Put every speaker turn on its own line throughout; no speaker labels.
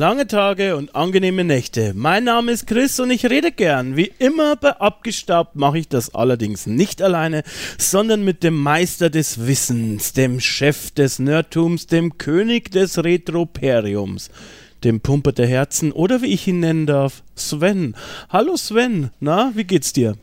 Lange Tage und angenehme Nächte. Mein Name ist Chris und ich rede gern. Wie immer bei Abgestaubt mache ich das allerdings nicht alleine, sondern mit dem Meister des Wissens, dem Chef des Nerdtums, dem König des Retroperiums, dem Pumper der Herzen oder wie ich ihn nennen darf, Sven. Hallo Sven, na, wie geht's dir?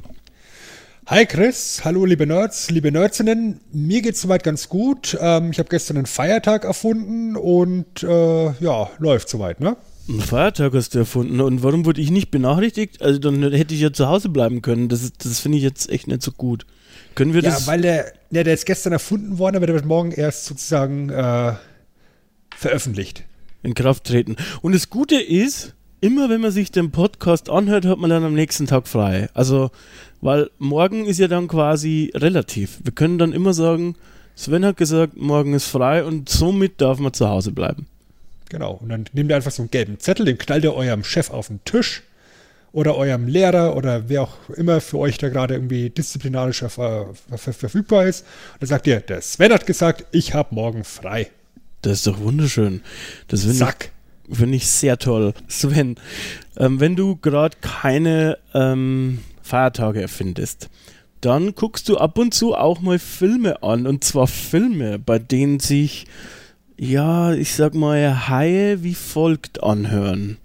Hi Chris, hallo liebe Nerds, liebe Nerdsinnen. Mir geht's soweit ganz gut. Ähm, ich habe gestern einen Feiertag erfunden und äh, ja, läuft soweit, ne?
Einen Feiertag hast du erfunden und warum wurde ich nicht benachrichtigt? Also dann hätte ich ja zu Hause bleiben können. Das, das finde ich jetzt echt nicht so gut. Können wir
ja,
das?
Ja, weil der, ja, der ist gestern erfunden worden, aber der wird morgen erst sozusagen äh, veröffentlicht.
In Kraft treten. Und das Gute ist, immer wenn man sich den Podcast anhört, hat man dann am nächsten Tag frei. Also weil morgen ist ja dann quasi relativ. Wir können dann immer sagen, Sven hat gesagt, morgen ist frei und somit darf man zu Hause bleiben.
Genau. Und dann nehmt ihr einfach so einen gelben Zettel, den knallt ihr eurem Chef auf den Tisch oder eurem Lehrer oder wer auch immer für euch da gerade irgendwie disziplinarisch ver ver verfügbar ist. Und dann sagt ihr, der Sven hat gesagt, ich habe morgen frei.
Das ist doch wunderschön. Das finde ich, find ich sehr toll. Sven, ähm, wenn du gerade keine ähm, Feiertage erfindest, dann guckst du ab und zu auch mal Filme an. Und zwar Filme, bei denen sich, ja, ich sag mal, Haie wie folgt anhören.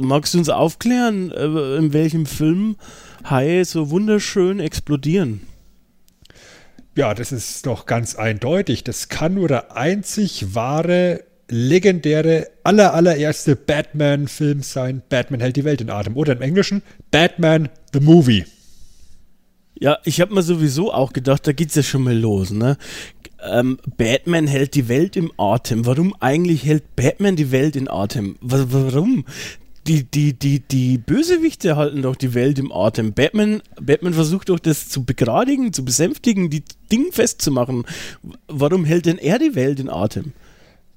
Magst du uns aufklären, äh, in welchem Film Haie so wunderschön explodieren?
Ja, das ist doch ganz eindeutig. Das kann nur der einzig wahre legendäre, aller, allererste Batman-Film sein, Batman hält die Welt in Atem. Oder im Englischen, Batman the Movie.
Ja, ich habe mir sowieso auch gedacht, da geht's ja schon mal los, ne? Ähm, Batman hält die Welt im Atem. Warum eigentlich hält Batman die Welt in Atem? W warum? Die, die, die, die Bösewichte halten doch die Welt im Atem. Batman, Batman versucht doch das zu begradigen, zu besänftigen, die Dinge festzumachen. Warum hält denn er die Welt in Atem?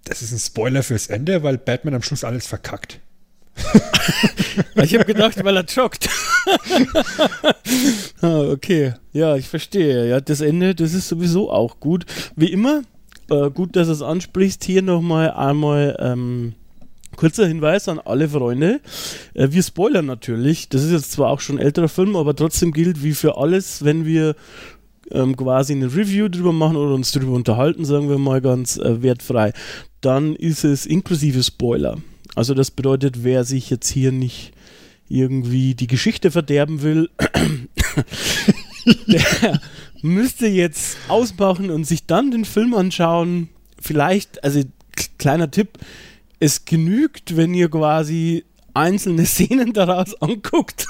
Das ist ein Spoiler fürs Ende, weil Batman am Schluss alles verkackt.
ich habe gedacht, weil er joggt. ah, okay, ja, ich verstehe. Ja, das Ende, das ist sowieso auch gut. Wie immer, äh, gut, dass du es ansprichst. Hier nochmal einmal ähm, kurzer Hinweis an alle Freunde. Äh, wir spoilern natürlich. Das ist jetzt zwar auch schon ein älterer Film, aber trotzdem gilt wie für alles, wenn wir ähm, quasi eine Review drüber machen oder uns drüber unterhalten, sagen wir mal ganz äh, wertfrei dann ist es inklusive Spoiler. Also das bedeutet, wer sich jetzt hier nicht irgendwie die Geschichte verderben will, der müsste jetzt ausmachen und sich dann den Film anschauen. Vielleicht, also kleiner Tipp, es genügt, wenn ihr quasi einzelne Szenen daraus anguckt.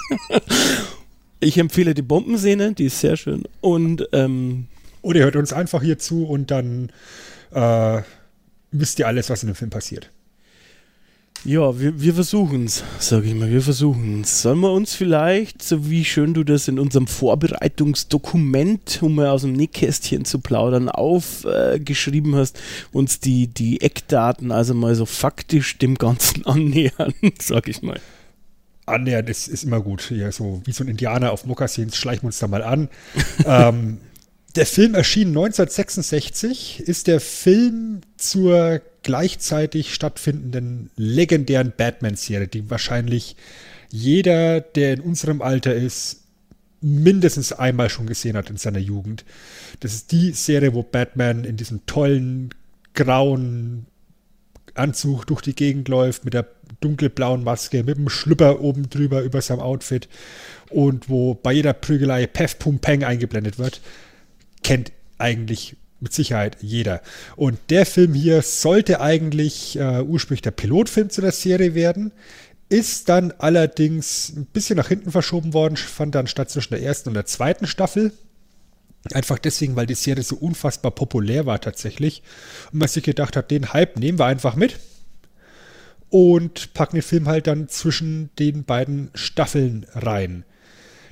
ich empfehle die Bombenszene, die ist sehr schön. Und ähm,
oder ihr hört uns einfach hier zu und dann äh, wisst ihr alles, was in dem Film passiert.
Ja, wir, wir versuchen es, sage ich mal, wir versuchen es. Sollen wir uns vielleicht, so wie schön du das in unserem Vorbereitungsdokument, um mal aus dem Nähkästchen zu plaudern, aufgeschrieben äh, hast, uns die, die Eckdaten, also mal so faktisch dem Ganzen annähern, sage ich mal.
Annähern ist, ist immer gut. Ja, so wie so ein Indianer auf Mokassins schleichen wir uns da mal an. ähm, der Film erschien 1966, ist der Film zur gleichzeitig stattfindenden legendären Batman-Serie, die wahrscheinlich jeder, der in unserem Alter ist, mindestens einmal schon gesehen hat in seiner Jugend. Das ist die Serie, wo Batman in diesem tollen grauen Anzug durch die Gegend läuft, mit der dunkelblauen Maske, mit dem Schlüpper oben drüber über seinem Outfit und wo bei jeder Prügelei Pef Pum Peng eingeblendet wird kennt eigentlich mit Sicherheit jeder. Und der Film hier sollte eigentlich äh, ursprünglich der Pilotfilm zu der Serie werden, ist dann allerdings ein bisschen nach hinten verschoben worden, fand dann statt zwischen der ersten und der zweiten Staffel Einfach deswegen, weil die Serie so unfassbar populär war tatsächlich. Und man sich gedacht hat, den Hype nehmen wir einfach mit und packen den Film halt dann zwischen den beiden Staffeln rein.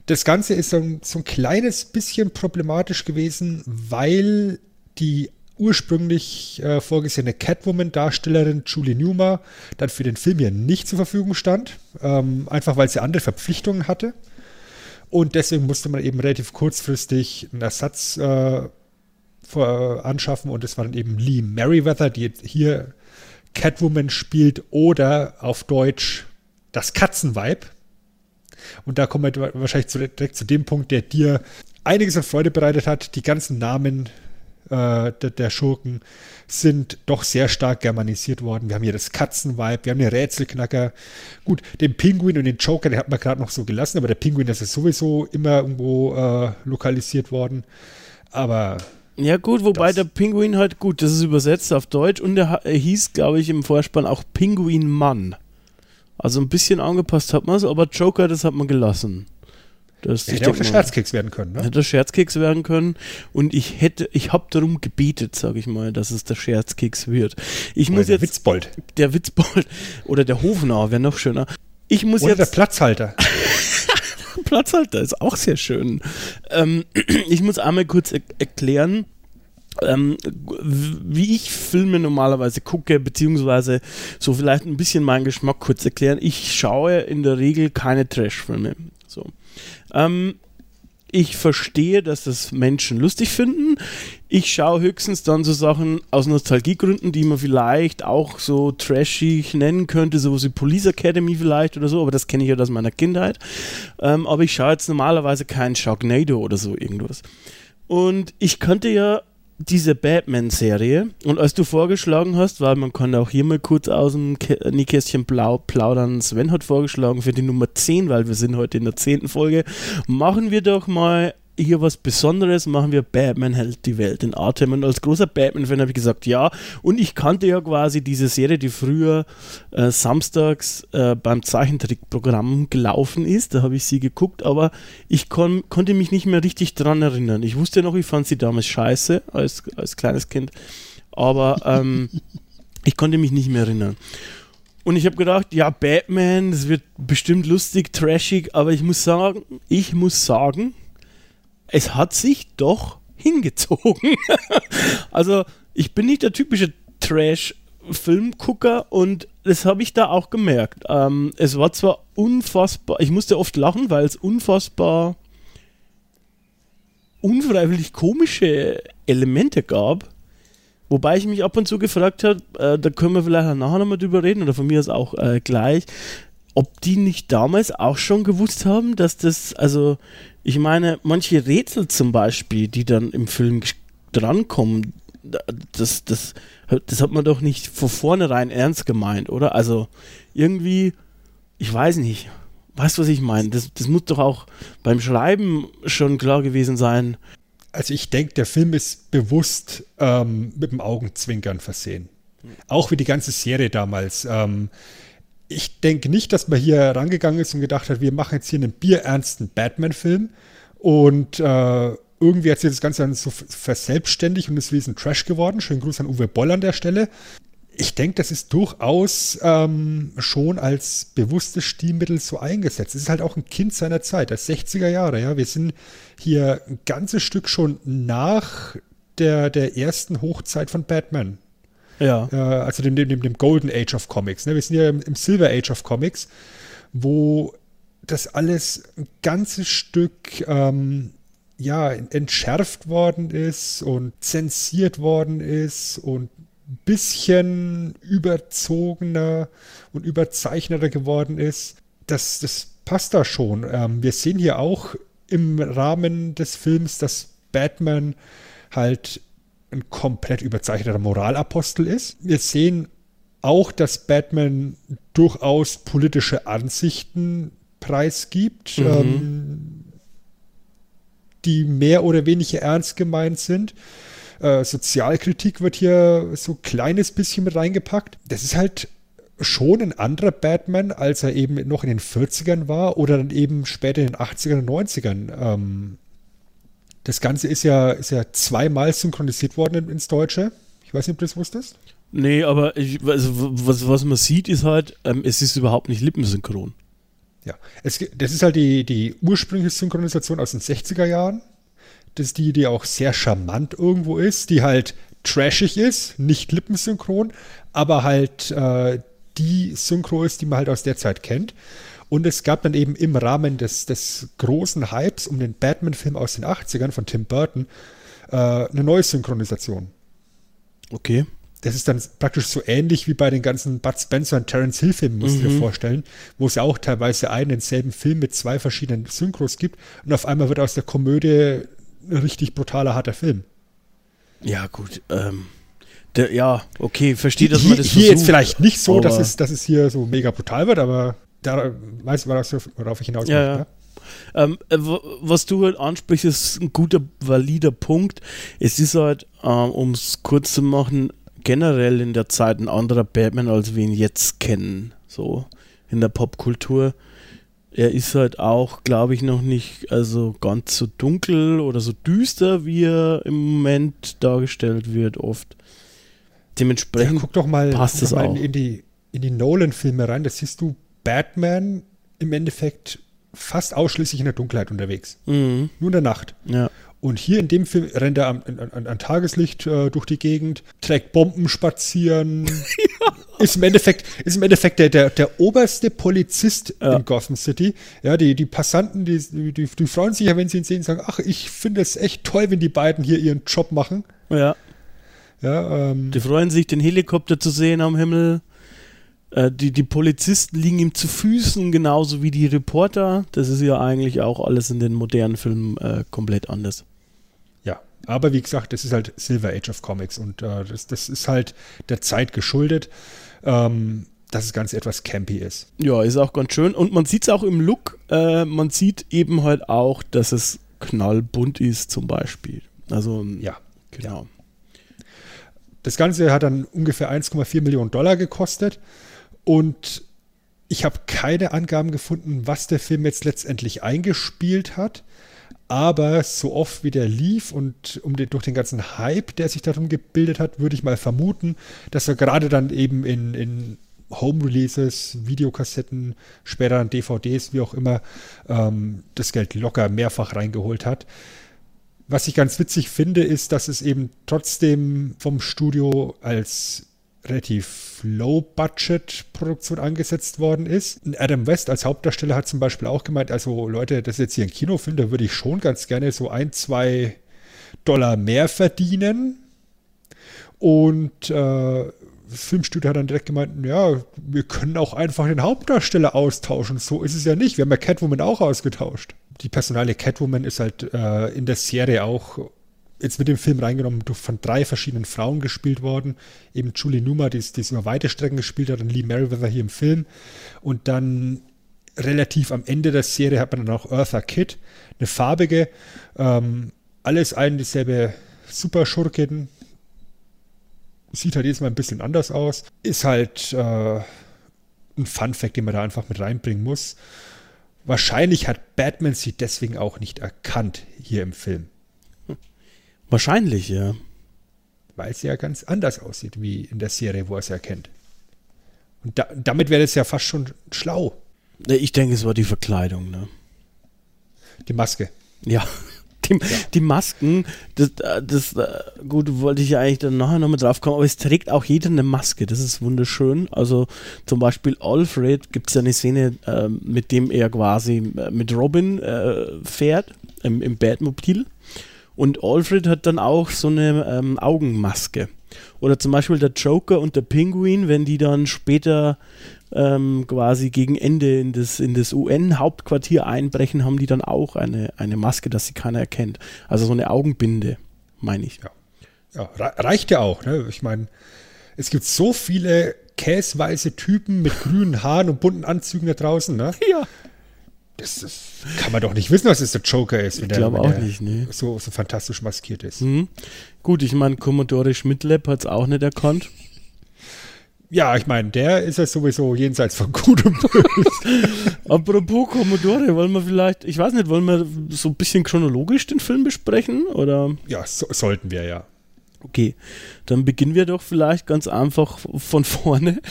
Das Ganze ist so ein, so ein kleines bisschen problematisch gewesen, weil die ursprünglich äh, vorgesehene Catwoman-Darstellerin Julie Newmar dann für den Film ja nicht zur Verfügung stand, ähm, einfach weil sie andere Verpflichtungen hatte. Und deswegen musste man eben relativ kurzfristig einen Ersatz äh, vor, anschaffen und es war dann eben Lee Merriweather, die hier Catwoman spielt oder auf Deutsch das Katzenweib. Und da kommen wir wahrscheinlich direkt zu dem Punkt, der dir einiges an Freude bereitet hat. Die ganzen Namen äh, der, der, Schurken sind doch sehr stark germanisiert worden. Wir haben hier das Katzenweib, wir haben den Rätselknacker. Gut, den Pinguin und den Joker, den hat man gerade noch so gelassen, aber der Pinguin, das ist sowieso immer irgendwo äh, lokalisiert worden. Aber
ja, gut, wobei das der Pinguin halt, gut, das ist übersetzt auf Deutsch und er, er hieß, glaube ich, im Vorspann auch Pinguin Mann. Also ein bisschen angepasst hat man es, aber Joker, das hat man gelassen.
Das hätte auch der Scherzkeks werden können, ne?
Hätte der Scherzkeks werden können. Und ich hätte, ich habe darum gebetet, sage ich mal, dass es der Scherzkeks wird. Ich oder muss der jetzt,
Witzbold.
Der Witzbold. Oder der Hofnarr wäre noch schöner. Ich muss
oder
jetzt.
der Platzhalter.
Platzhalter ist auch sehr schön. Ähm, ich muss einmal kurz er erklären, ähm, wie ich Filme normalerweise gucke, beziehungsweise so vielleicht ein bisschen meinen Geschmack kurz erklären. Ich schaue in der Regel keine Trash-Filme. So. Ähm, ich verstehe, dass das Menschen lustig finden. Ich schaue höchstens dann so Sachen aus Nostalgiegründen, die man vielleicht auch so trashig nennen könnte, sowas wie Police Academy vielleicht oder so, aber das kenne ich ja aus meiner Kindheit. Ähm, aber ich schaue jetzt normalerweise keinen Sharknado oder so irgendwas. Und ich könnte ja diese Batman-Serie. Und als du vorgeschlagen hast, weil man kann auch hier mal kurz aus dem Nähkästchen plaudern, Sven hat vorgeschlagen für die Nummer 10, weil wir sind heute in der 10. Folge, machen wir doch mal hier was Besonderes, machen wir Batman hält die Welt in Atem. Und als großer Batman-Fan habe ich gesagt, ja. Und ich kannte ja quasi diese Serie, die früher äh, samstags äh, beim Zeichentrickprogramm gelaufen ist. Da habe ich sie geguckt, aber ich kon konnte mich nicht mehr richtig dran erinnern. Ich wusste noch, ich fand sie damals scheiße als, als kleines Kind. Aber ähm, ich konnte mich nicht mehr erinnern. Und ich habe gedacht, ja, Batman, das wird bestimmt lustig, trashig, aber ich muss sagen, ich muss sagen, es hat sich doch hingezogen. also ich bin nicht der typische Trash-Filmgucker und das habe ich da auch gemerkt. Ähm, es war zwar unfassbar, ich musste oft lachen, weil es unfassbar unfreiwillig komische Elemente gab. Wobei ich mich ab und zu gefragt habe, äh, da können wir vielleicht nachher nochmal drüber reden oder von mir aus auch äh, gleich, ob die nicht damals auch schon gewusst haben, dass das, also ich meine, manche Rätsel zum Beispiel, die dann im Film drankommen, das, das, das hat man doch nicht von vornherein ernst gemeint, oder? Also irgendwie, ich weiß nicht. Weißt du, was ich meine? Das, das muss doch auch beim Schreiben schon klar gewesen sein.
Also ich denke, der Film ist bewusst ähm, mit dem Augenzwinkern versehen. Auch wie die ganze Serie damals. Ähm, ich denke nicht, dass man hier rangegangen ist und gedacht hat, wir machen jetzt hier einen bierernsten Batman-Film und äh, irgendwie hat sich das Ganze dann so verselbstständigt und ist wie ein Trash geworden. Schönen Gruß an Uwe Boll an der Stelle. Ich denke, das ist durchaus ähm, schon als bewusstes Stilmittel so eingesetzt. Es ist halt auch ein Kind seiner Zeit, der 60er Jahre. Ja, wir sind hier ein ganzes Stück schon nach der, der ersten Hochzeit von Batman. Ja. Äh, also dem, dem, dem Golden Age of Comics. Ne? Wir sind ja im, im Silver Age of Comics, wo das alles ein ganzes Stück ähm, ja, entschärft worden ist und zensiert worden ist und ein bisschen überzogener und überzeichneter geworden ist. Das, das passt da schon. Ähm, wir sehen hier auch im Rahmen des Films, dass Batman halt ein komplett überzeichneter Moralapostel ist. Wir sehen auch, dass Batman durchaus politische Ansichten preisgibt, mhm. ähm, die mehr oder weniger ernst gemeint sind. Äh, Sozialkritik wird hier so ein kleines bisschen mit reingepackt. Das ist halt schon ein anderer Batman, als er eben noch in den 40ern war oder dann eben später in den 80ern und 90ern. Ähm, Das Ganze ist ja, ist ja zweimal synchronisiert worden ins Deutsche. Ich weiß nicht, ob du das wusstest.
Nee, aber ich, also, was, was man sieht, ist halt, ähm, es ist überhaupt nicht lippensynchron.
Ja, es, das ist halt die, die ursprüngliche Synchronisation aus den 60er Jahren. Das ist die, die auch sehr charmant irgendwo ist, die halt trashig ist, nicht lippensynchron, aber halt äh, die Synchro ist, die man halt aus der Zeit kennt. Und es gab dann eben im Rahmen des, des großen Hypes um den Batman-Film aus den 80ern von Tim Burton äh, eine neue Synchronisation.
Okay.
Das ist dann praktisch so ähnlich wie bei den ganzen Bud Spencer und Terence Hill Filmen, musst du dir
Mhm.
vorstellen, wo es ja auch teilweise einen denselben Film mit zwei verschiedenen Synchros gibt und auf einmal wird aus der Komödie ein richtig brutaler, harter Film.
Ja, gut. Ähm, der, ja, okay, verstehe, dass
hier
man das
hier jetzt
versucht,
vielleicht nicht so, dass es, dass es hier so mega brutal wird, aber da weißt du, worauf ich hinaus
Ja,
möchte,
ja.
ne?
Ähm, äh, was du halt ansprichst, ist ein guter, valider Punkt. Es ist halt, ähm, um es kurz zu machen, generell in der Zeit ein anderer Batman, als wir ihn jetzt kennen, so in der Popkultur. Er ist halt auch, glaube ich, noch nicht also ganz so dunkel oder so düster, wie er im Moment dargestellt wird, oft.
Ja,
Dementsprechend
guck doch mal,
passt
guck doch mal
auch.
in, die, in die Nolan-Filme rein. Da siehst du Batman im Endeffekt fast ausschließlich in der Dunkelheit unterwegs.
Mhm,
Nur in der Nacht.
ja.
Und hier in dem Film rennt er an, an, an Tageslicht äh, durch die Gegend, trägt Bomben spazieren. Ist im Endeffekt, ist im Endeffekt der, der, der oberste Polizist
Ja.
in Gotham City. Ja, die, die Passanten, die, die, die freuen sich ja, wenn sie ihn sehen, sagen, ach, ich finde es echt toll, wenn die beiden hier ihren Job machen.
ja.
Ja, ähm,
Die freuen sich, den Helikopter zu sehen am Himmel. Äh, die, die Polizisten liegen ihm zu Füßen, genauso wie die Reporter. Das ist ja eigentlich auch alles in den modernen Filmen äh, komplett anders.
Ja, aber wie gesagt, das ist halt Silver Age of Comics und äh, das, das ist halt der Zeit geschuldet, ähm, dass das Ganze etwas campy ist.
Ja, ist auch ganz schön. Und man sieht es auch im Look. Äh, man sieht eben halt auch, dass es knallbunt ist, zum Beispiel. Also,
Ja.
genau.
Das Ganze hat dann ungefähr 1,4 Millionen Dollar gekostet und ich habe keine Angaben gefunden, was der Film jetzt letztendlich eingespielt hat. Aber so oft wie der lief und um den, durch den ganzen Hype, der sich darum gebildet hat, würde ich mal vermuten, dass er gerade dann eben in, in Home-Releases, Videokassetten, später dann DVDs, wie auch immer, ähm, das Geld locker mehrfach reingeholt hat. Was ich ganz witzig finde, ist, dass es eben trotzdem vom Studio als relativ Low-Budget-Produktion angesetzt worden ist. Adam West als Hauptdarsteller hat zum Beispiel auch gemeint, also Leute, das ist jetzt hier ein Kinofilm, da würde ich schon ganz gerne so ein, zwei Dollar mehr verdienen. Und äh, das Filmstudio hat dann direkt gemeint, ja, wir können auch einfach den Hauptdarsteller austauschen. So ist es ja nicht. Wir haben ja Catwoman auch ausgetauscht. Die Personalie Catwoman ist halt äh, in der Serie auch jetzt mit dem Film reingenommen, von drei verschiedenen Frauen gespielt worden. Eben Julie Newmar, die es über weite Strecken gespielt hat, und Lee Merriweather hier im Film. Und dann relativ am Ende der Serie hat man dann auch Eartha Kitt, eine farbige, ähm, alles ein dieselbe Superschurkin. Sieht halt jedes Mal ein bisschen anders aus. Ist halt äh, ein Fun-Fact, den man da einfach mit reinbringen muss. Wahrscheinlich hat Batman sie deswegen auch nicht erkannt hier im Film,
Wahrscheinlich, ja.
weil sie ja ganz anders aussieht wie in der Serie, wo er es erkennt. Und da, damit wäre es ja fast schon schlau,
Äh, Ich denke, es war die Verkleidung, ne?
die Maske.
Ja. Die, die Masken, das, äh, das äh, gut, wollte ich ja eigentlich dann nachher nochmal drauf kommen, aber es trägt auch jeder eine Maske, das ist wunderschön. Also zum Beispiel Alfred gibt es ja eine Szene, ähm, mit dem er quasi äh, mit Robin äh, fährt, im, im Batmobil. Und Alfred hat dann auch so eine ähm, Augenmaske. Oder zum Beispiel der Joker und der Pinguin, wenn die dann später ähm, quasi gegen Ende in das, in das UN-Hauptquartier einbrechen, haben die dann auch eine, eine Maske, dass sie keiner erkennt. Also so eine Augenbinde, meine ich.
Ja, re- reicht ja auch. Ne? Ich meine, es gibt so viele käsweiße Typen mit grünen Haaren und bunten Anzügen da draußen. Ne?
Ja.
Das, das kann man doch nicht wissen, was es der Joker ist,
Ich
der,
glaube auch nicht, nee.
so, so fantastisch maskiert ist.
Mhm. Gut, ich meine, Commodore Schmidtlab hat es auch nicht erkannt.
Ja, ich meine, der ist ja sowieso jenseits von Gut und Böse.
Apropos Commodore, wollen wir vielleicht, ich weiß nicht, wollen wir so ein bisschen chronologisch den Film besprechen? Oder?
Ja, so, sollten wir ja.
Okay, dann beginnen wir doch vielleicht ganz einfach von vorne.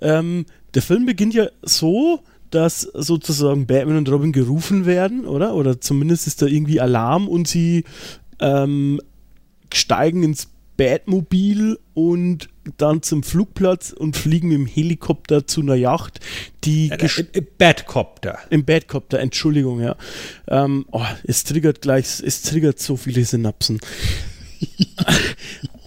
Ähm, der Film beginnt ja so, dass sozusagen Batman und Robin gerufen werden, oder? Oder zumindest ist da irgendwie Alarm und sie ähm, steigen ins Batmobil und dann zum Flugplatz und fliegen mit dem Helikopter zu einer Yacht, die
Im, im Batcopter.
im Badcopter, Entschuldigung, ja. Ähm, oh, es triggert gleich, es triggert so viele Synapsen.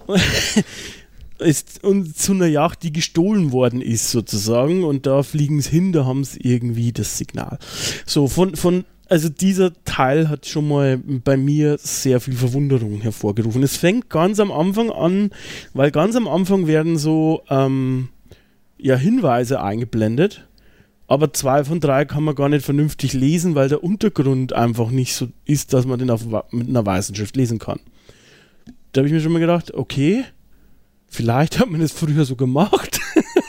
ist, und zu einer Yacht, die gestohlen worden ist, sozusagen. Und da fliegen sie hin, da haben sie irgendwie das Signal. So, von, von, also dieser Teil hat schon mal bei mir sehr viel Verwunderung hervorgerufen. Es fängt ganz am Anfang an, weil ganz am Anfang werden so ähm, ja, Hinweise eingeblendet. Aber zwei von drei kann man gar nicht vernünftig lesen, weil der Untergrund einfach nicht so ist, dass man den auf, mit einer weißen Schrift lesen kann. Da habe ich mir schon mal gedacht, okay, vielleicht hat man das früher so gemacht.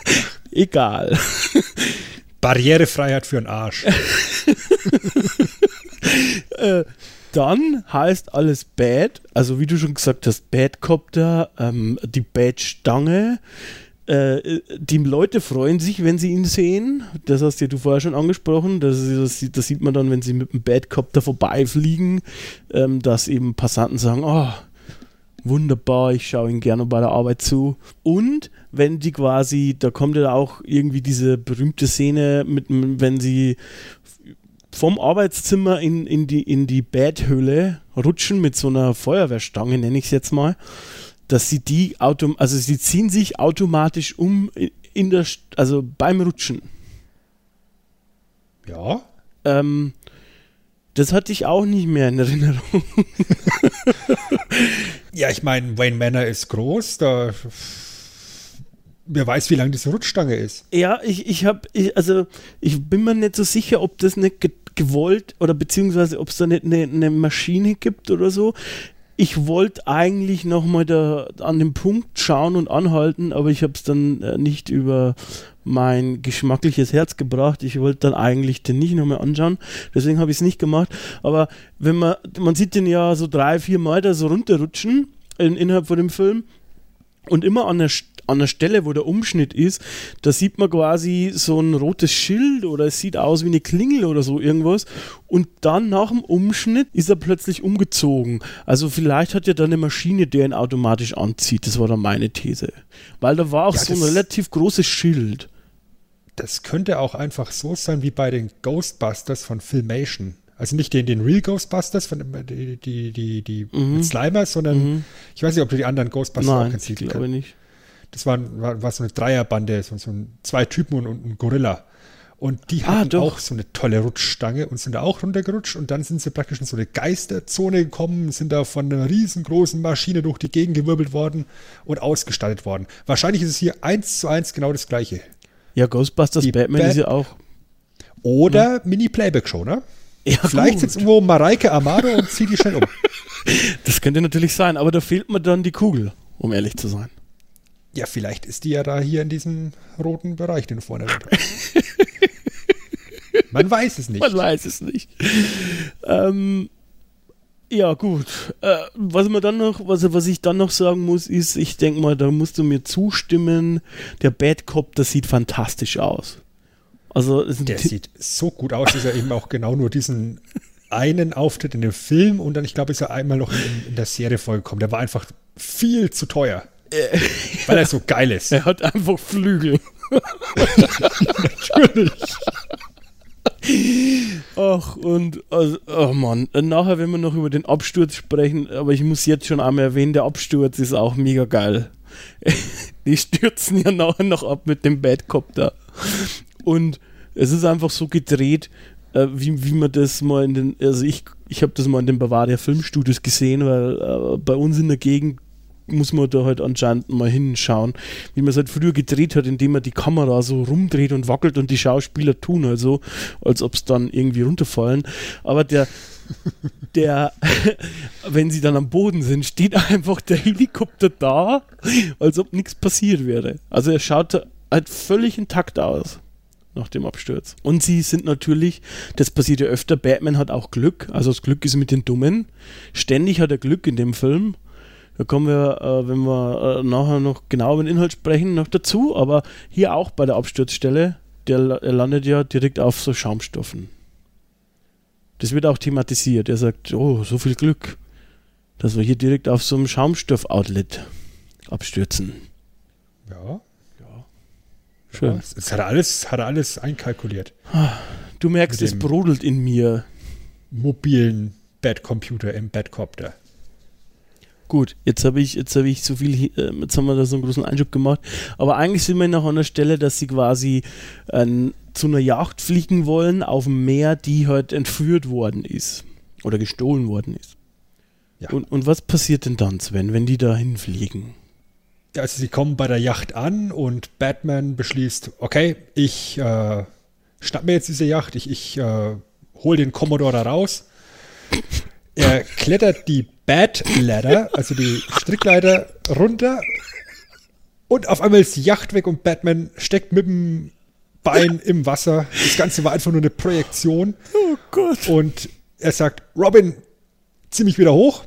Egal.
Barrierefreiheit für den Arsch.
Äh, dann heißt alles Bad, also wie du schon gesagt hast, Badcopter, ähm, die Bad-Stange. Äh, die Leute freuen sich, wenn sie ihn sehen. Das hast ja du vorher schon angesprochen. Das, ist- das, sieht- das sieht man dann, wenn sie mit dem Badcopter vorbeifliegen, ähm, dass eben Passanten sagen, oh, wunderbar, ich schaue ihnen gerne bei der Arbeit zu. Und wenn die quasi, da kommt ja auch irgendwie diese berühmte Szene, mit, wenn sie vom Arbeitszimmer in, in die, in die Badhöhle rutschen mit so einer Feuerwehrstange, nenne ich es jetzt mal, dass sie die autom also sie ziehen sich automatisch um in- in der, St- also beim Rutschen.
Ja.
Ähm, das hatte ich auch nicht mehr in Erinnerung.
Ja, ich meine, Wayne Manor ist groß, da. Wer weiß, wie lang diese Rutschstange ist.
Ja, ich, ich habe, also ich bin mir nicht so sicher, ob das nicht ge gewollt oder beziehungsweise ob es da nicht eine, eine Maschine gibt oder so. Ich wollte eigentlich nochmal da an den Punkt schauen und anhalten, aber ich habe es dann äh, nicht über mein geschmackliches Herz gebracht. Ich wollte dann eigentlich den nicht nochmal anschauen, deswegen habe ich es nicht gemacht. Aber wenn man, man sieht den ja so drei, vier Mal da so runterrutschen in, innerhalb von dem Film und immer an der, St- an der Stelle, wo der Umschnitt ist, da sieht man quasi so ein rotes Schild oder es sieht aus wie eine Klingel oder so irgendwas. Und dann nach dem Umschnitt ist er plötzlich umgezogen. Also vielleicht hat ja da eine Maschine, der ihn automatisch anzieht. Das war dann meine These. Weil da war auch
Ja,
so ein relativ großes Schild.
Das könnte auch einfach so sein wie bei den Ghostbusters von Filmation. Also nicht den, den Real Ghostbusters, von die, die, die, die mit Slimer, sondern ich weiß nicht, ob du die anderen Ghostbusters auch
Mhm. Nein,
kennst.
ich glaube nicht.
Das war, war, war so eine Dreierbande, so, so ein, zwei Typen und, und ein Gorilla. Und die
Ah,
hatten
doch.
auch so eine tolle Rutschstange und sind da auch runtergerutscht und dann sind sie praktisch in so eine Geisterzone gekommen, sind da von einer riesengroßen Maschine durch die Gegend gewirbelt worden und ausgestattet worden. Wahrscheinlich ist es hier eins zu eins genau das gleiche.
Ja, Ghostbusters
Die
Batman
Bat-
ist ja auch.
Oder Mini-Playback-Show, ne?
Ja,
Vielleicht
gut.
sitzt irgendwo Mareike Amado und zieht die schnell um.
Das könnte natürlich sein, aber da fehlt mir dann die Kugel, um ehrlich zu sein.
Ja, vielleicht ist die ja da hier in diesem roten Bereich, den du vorne. Man weiß es nicht.
Man weiß es nicht. ähm, ja, gut. Äh, was man dann noch, was, was ich dann noch sagen muss, ist, ich denke mal, da musst du mir zustimmen, der Bad Cop, das sieht fantastisch aus. Also,
Der sieht so gut aus, dass er eben auch genau nur diesen einen Auftritt in dem Film und dann, ich glaube, ist er einmal noch in, in der Serie vorgekommen. Der war einfach viel zu teuer. weil er so geil ist.
er hat einfach Flügel.
Natürlich.
Ach, und, also, oh Mann, nachher, wenn wir noch über den Absturz sprechen, aber ich muss jetzt schon einmal erwähnen, der Absturz ist auch mega geil. Die stürzen ja nachher noch ab mit dem Badcopter. Und es ist einfach so gedreht, äh, wie, wie man das mal in den, also ich, ich habe das mal in den Bavaria Filmstudios gesehen, weil äh, bei uns in der Gegend muss man da halt anscheinend mal hinschauen, wie man es halt früher gedreht hat, indem man die Kamera so rumdreht und wackelt und die Schauspieler tun halt so, als ob es dann irgendwie runterfallen. Aber der, der, wenn sie dann am Boden sind, steht einfach der Helikopter da, als ob nichts passiert wäre. Also er schaut halt völlig intakt aus. nach dem Absturz. Und sie sind natürlich, das passiert ja öfter, Batman hat auch Glück, also das Glück ist mit den Dummen. Ständig hat er Glück in dem Film. Da kommen wir, äh, wenn wir äh, nachher noch genau über den Inhalt sprechen, noch dazu. Aber hier auch bei der Absturzstelle, der, er landet ja direkt auf so Schaumstoffen. Das wird auch thematisiert. Er sagt, oh, so viel Glück, dass wir hier direkt auf so einem Schaumstoff-Outlet abstürzen.
Ja.
Ja.
Schön. Ja, das hat er alles, hat alles einkalkuliert.
Du merkst, es brodelt in mir.
Mobilen Badcomputer im Badcopter.
Gut, jetzt habe ich, jetzt habe ich so viel, äh, jetzt haben wir da so einen großen Einschub gemacht. Aber eigentlich sind wir noch an der Stelle, dass sie quasi äh, zu einer Yacht fliegen wollen auf dem Meer, die halt entführt worden ist. Oder gestohlen worden ist. Ja. Und, und was passiert denn dann, Sven, wenn die da hinfliegen?
Also sie kommen bei der Yacht an und Batman beschließt, okay, ich äh, schnapp mir jetzt diese Yacht, ich, ich äh, hole den Commodore da raus. Er klettert die Bat Ladder, also die Strickleiter, runter und auf einmal ist die Yacht weg und Batman steckt mit dem Bein im Wasser. Das Ganze war einfach nur eine Projektion.
Oh Gott.
Und er sagt, Robin, zieh mich wieder hoch.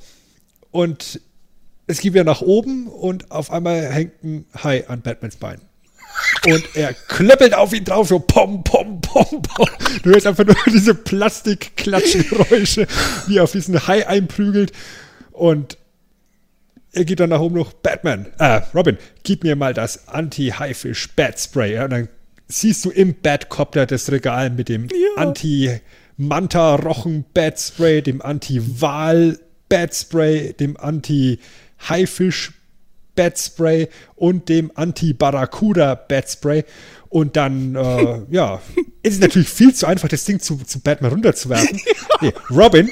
Und es geht wieder nach oben und auf einmal hängt ein Hai an Batmans Bein. Und er klöppelt auf ihn drauf, so pom, pom, pom, pom. Du hörst einfach nur diese Plastikklatschgeräusche, wie er auf diesen Hai einprügelt. Und er geht dann nach oben noch, Batman, äh, Robin, gib mir mal das Anti-Haifisch-Bat-Spray. Ja, und dann siehst du im Batcopter das Regal mit dem ja. Anti-Manta-Rochen-Bat-Spray, dem Anti-Wal-Bat-Spray, dem Anti-Haifisch Bat Spray und dem Anti-Barracuda Bat Spray. Und dann, äh, ja, ist es natürlich viel zu einfach, das Ding zu, zu Batman runterzuwerfen. Nee, Robin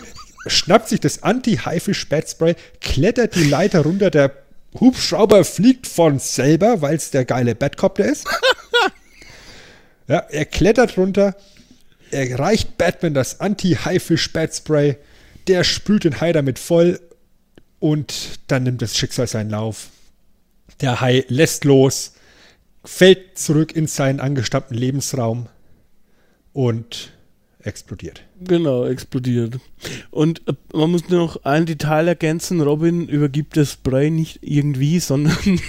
schnappt sich das Anti-Haifisch Bat Spray, klettert die Leiter runter, der Hubschrauber fliegt von selber, weil es der geile Batcopter ist. Ja, er klettert runter, er reicht Batman das Anti-Haifisch Bat Spray, der spült den Hai damit voll und dann nimmt das Schicksal seinen Lauf. Der Hai lässt los, fällt zurück in seinen angestammten Lebensraum und explodiert.
Genau, explodiert. Und äh, man muss noch ein Detail ergänzen: Robin übergibt das Spray nicht irgendwie, sondern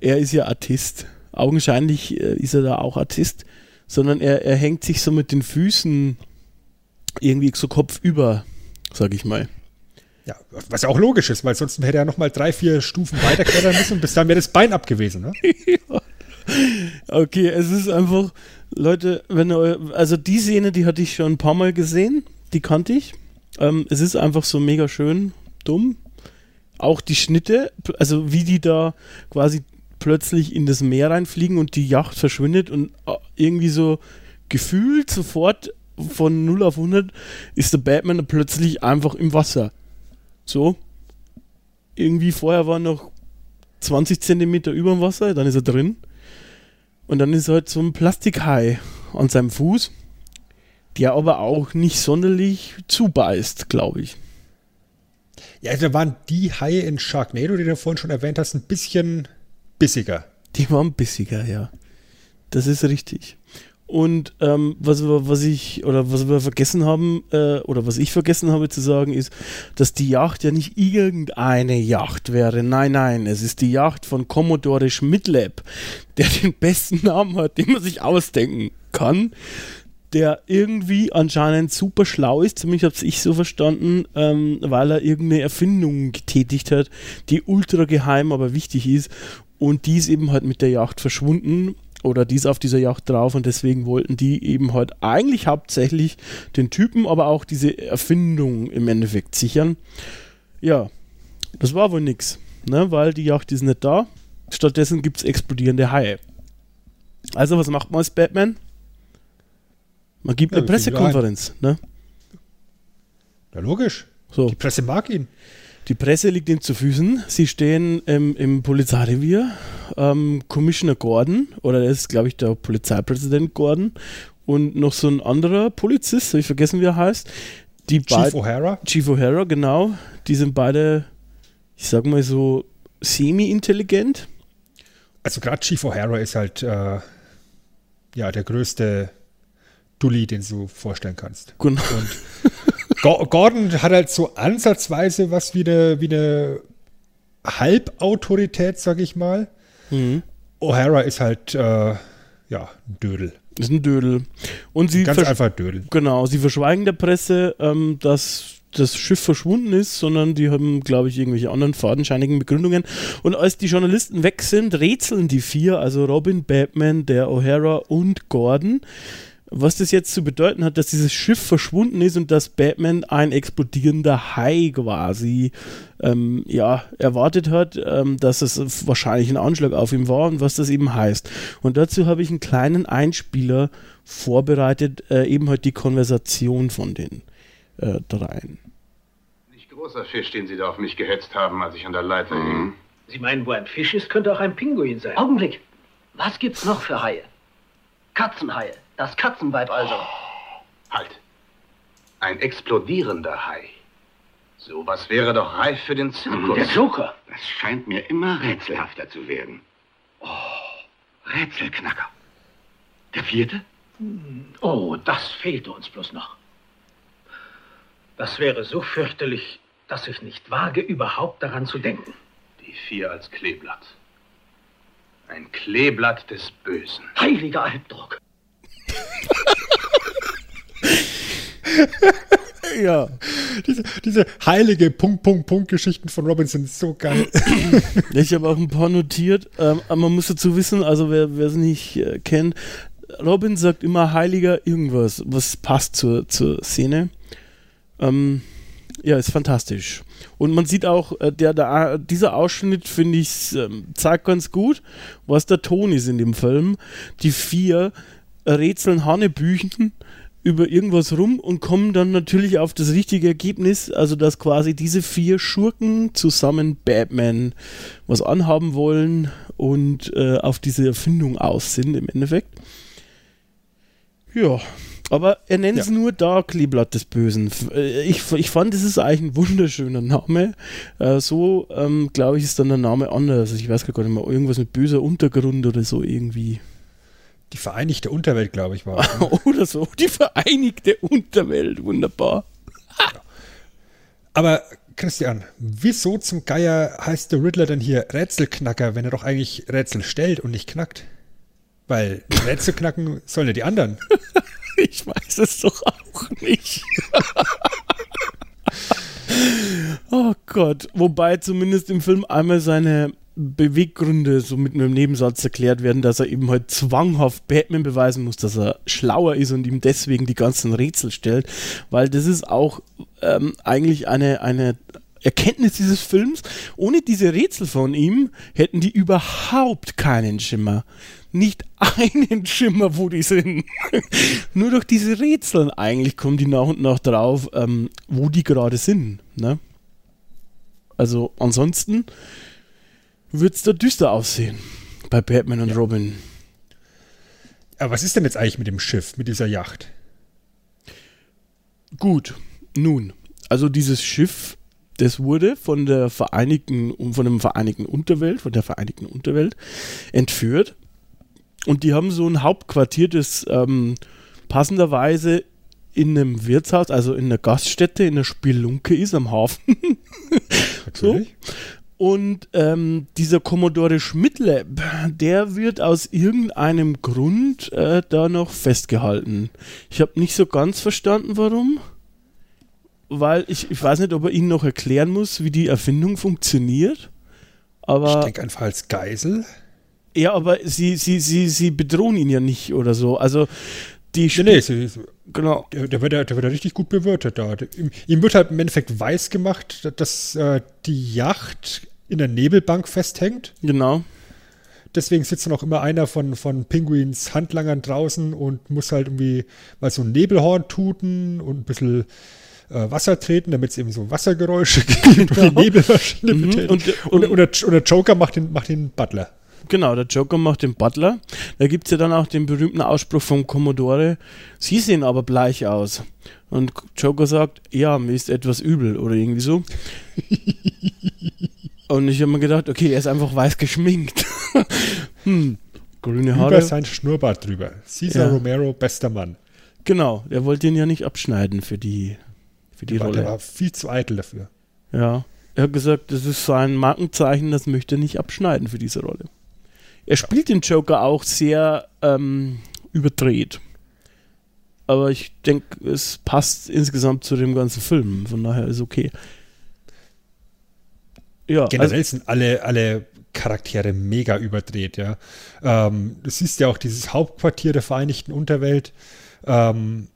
er ist ja Artist. Augenscheinlich äh, ist er da auch Artist, sondern er, er hängt sich so mit den Füßen irgendwie so kopfüber, sag ich mal.
Ja, was auch logisch ist, weil sonst hätte er nochmal drei, vier Stufen weiterklettern müssen und bis dann wäre das Bein abgewesen. Ne?
ja. Okay, es ist einfach, Leute, wenn ihr, also die Szene, die hatte ich schon ein paar Mal gesehen, die kannte ich. Ähm, es ist einfach so mega schön, dumm. Auch die Schnitte, also wie die da quasi plötzlich in das Meer reinfliegen und die Yacht verschwindet und äh, irgendwie so gefühlt sofort von 0 auf 100 ist der Batman plötzlich einfach im Wasser. So. Irgendwie vorher war noch 20 Zentimeter über dem Wasser, dann ist er drin. Und dann ist halt so ein Plastikhai an seinem Fuß, der aber auch nicht sonderlich zubeißt, glaube ich.
Ja, also da waren die Haie in Sharknado, die du vorhin schon erwähnt hast, ein bisschen bissiger.
Die waren bissiger, ja. Das ist richtig. Und ähm, was, wir, was ich oder was wir vergessen haben äh, oder was ich vergessen habe zu sagen ist, dass die Yacht ja nicht irgendeine Yacht wäre. Nein, nein, es ist die Yacht von Commodore Schmidlab, der den besten Namen hat, den man sich ausdenken kann, der irgendwie anscheinend super schlau ist, zumindest habe ich so verstanden, ähm, weil er irgendeine Erfindung getätigt hat, die ultra geheim, aber wichtig ist. Und die ist eben halt mit der Yacht verschwunden oder die ist auf dieser Yacht drauf und deswegen wollten die eben halt eigentlich hauptsächlich den Typen, aber auch diese Erfindung im Endeffekt sichern. Ja, das war wohl nix, ne? weil die Yacht ist nicht da. Stattdessen gibt es explodierende Haie. Also, was macht man als Batman? Man gibt ja, eine Pressekonferenz, ne?
Ja, logisch. So. Die Presse mag ihn.
Die Presse liegt ihm zu Füßen. Sie stehen im, im Polizeirevier. Ähm, Commissioner Gordon, oder das ist, glaube ich, der Polizeipräsident Gordon, und noch so ein anderer Polizist, habe ich vergessen, wie er heißt.
Die Chief O'Hara?
Chief O'Hara, genau. Die sind beide, ich sag mal so, semi-intelligent.
Also gerade Chief O'Hara ist halt, äh, ja, der größte Dulli, den du vorstellen kannst.
Genau.
Und Gordon hat halt so ansatzweise was wie eine, wie eine Halbautorität, sag ich mal. Mhm. O'Hara ist halt, äh, ja, ein Dödel.
Ist ein Dödel. Und sie
Ganz einfach Dödel.
Genau, sie verschweigen der Presse, ähm, dass das Schiff verschwunden ist, sondern die haben, glaube ich, irgendwelche anderen fadenscheinigen Begründungen. Und als die Journalisten weg sind, rätseln die vier, also Robin, Batman, der O'Hara und Gordon, was das jetzt zu bedeuten hat, dass dieses Schiff verschwunden ist und dass Batman ein explodierender Hai quasi ähm, ja, erwartet hat, ähm, dass es wahrscheinlich ein Anschlag auf ihn war und was das eben heißt. Und dazu habe ich einen kleinen Einspieler vorbereitet, äh, eben halt die Konversation von den äh, dreien.
Nicht großer Fisch, den Sie da auf mich gehetzt haben, als ich an der Leiter mhm. hing.
Sie meinen, wo ein Fisch ist, könnte auch ein Pinguin sein.
Augenblick. Was gibt's noch für Haie? Katzenhaie. Das Katzenweib also.
Halt. Ein explodierender Hai. Sowas wäre doch reif für den Zirkus.
Der Joker.
Das scheint mir immer rätselhafter zu werden.
Oh, Rätselknacker.
Der vierte?
Oh, das fehlte uns bloß noch. Das wäre so fürchterlich, dass ich nicht wage, überhaupt daran zu denken.
Die vier als Kleeblatt. Ein Kleeblatt des Bösen.
Heiliger Albdruck.
Ja. Diese, diese heilige Punkt, Punkt, Punkt Geschichten von Robinson ist so geil.
ich habe auch ein paar notiert. Ähm, aber man muss dazu wissen, also wer es nicht äh, kennt, Robin sagt immer heiliger irgendwas, was passt zur, zur Szene. Ähm, ja, ist fantastisch. Und man sieht auch, äh, der, der, dieser Ausschnitt, finde ich, ähm, zeigt ganz gut, was der Ton ist in dem Film. Die vier rätseln Hanebüchen über irgendwas rum und kommen dann natürlich auf das richtige Ergebnis, also dass quasi diese vier Schurken zusammen Batman was anhaben wollen und äh, auf diese Erfindung aus sind im Endeffekt. Ja, aber er nennt es ja. nur da Kleeblatt des Bösen. Äh, ich, ich fand, das ist eigentlich ein wunderschöner Name. Äh, so, ähm, glaube ich, ist dann der Name anders. Ich weiß gar nicht mehr, irgendwas mit böser Untergrund oder so irgendwie.
Die Vereinigte Unterwelt, glaube ich, war.
Ne? Oder so. Die Vereinigte Unterwelt. Wunderbar.
Aber Christian, wieso zum Geier heißt der Riddler denn hier Rätselknacker, wenn er doch eigentlich Rätsel stellt und nicht knackt? Weil Rätsel knacken sollen ja die anderen.
ich weiß es doch auch nicht. oh Gott. Wobei zumindest im Film einmal seine Beweggründe so mit einem Nebensatz erklärt werden, dass er eben halt zwanghaft Batman beweisen muss, dass er schlauer ist und ihm deswegen die ganzen Rätsel stellt, weil das ist auch ähm, eigentlich eine, eine Erkenntnis dieses Films. Ohne diese Rätsel von ihm hätten die überhaupt keinen Schimmer. Nicht einen Schimmer, wo die sind. Nur durch diese Rätsel eigentlich kommen die nach und nach drauf, ähm, wo die gerade sind. Ne? Also ansonsten wird es da düster aussehen bei Batman und ja. Robin.
Aber was ist denn jetzt eigentlich mit dem Schiff, mit dieser Yacht?
Gut, nun, also dieses Schiff, das wurde von der Vereinigten, von dem Vereinigten Unterwelt, von der Vereinigten Unterwelt entführt. Und die haben so ein Hauptquartier, das ähm, passenderweise in einem Wirtshaus, also in einer Gaststätte, in einer Spelunke ist am Hafen. so. Und ähm, dieser Commodore Schmidtlab, der wird aus irgendeinem Grund äh, da noch festgehalten. Ich habe nicht so ganz verstanden, warum. Weil ich, ich weiß nicht, ob er Ihnen noch erklären muss, wie die Erfindung funktioniert. Aber,
ich denke einfach als Geisel.
Ja, aber sie, sie, sie, sie bedrohen ihn ja nicht oder so. Also die
nee, nee, sie, genau. Der, der, wird, der wird richtig gut bewirtet da. Ihm wird halt im Endeffekt weiß gemacht, dass äh, die Yacht in der Nebelbank festhängt.
Genau.
Deswegen sitzt dann auch immer einer von, von Pinguins Handlangern draußen und muss halt irgendwie mal so ein Nebelhorn tuten und ein bisschen äh, Wasser treten, damit es eben so Wassergeräusche gibt genau. und die Nebelmaschine mhm. und, und, oder, oder Joker macht den, macht den Butler.
Genau, der Joker macht den Butler. Da gibt es ja dann auch den berühmten Ausspruch vom Commodore, Sie sehen aber bleich aus. Und Joker sagt, ja, mir ist etwas übel oder irgendwie so. Und ich habe mir gedacht, okay, er ist einfach weiß geschminkt. hm. grüne
über
Haare.
sein Schnurrbart drüber. Cesar
Ja.
Romero, bester Mann.
Genau, er wollte ihn ja nicht abschneiden für die, für die
der
Rolle.
war viel zu eitel dafür.
Ja. Er hat gesagt, das ist sein Markenzeichen, das möchte er nicht abschneiden für diese Rolle. Er spielt den Joker auch sehr ähm, überdreht. Aber ich denke, es passt insgesamt zu dem ganzen Film. Von daher ist okay. Ja,
Generell
also,
sind alle, alle Charaktere mega überdreht, ja. Ähm, du siehst ja auch dieses Hauptquartier der Vereinigten Unterwelt. Ähm,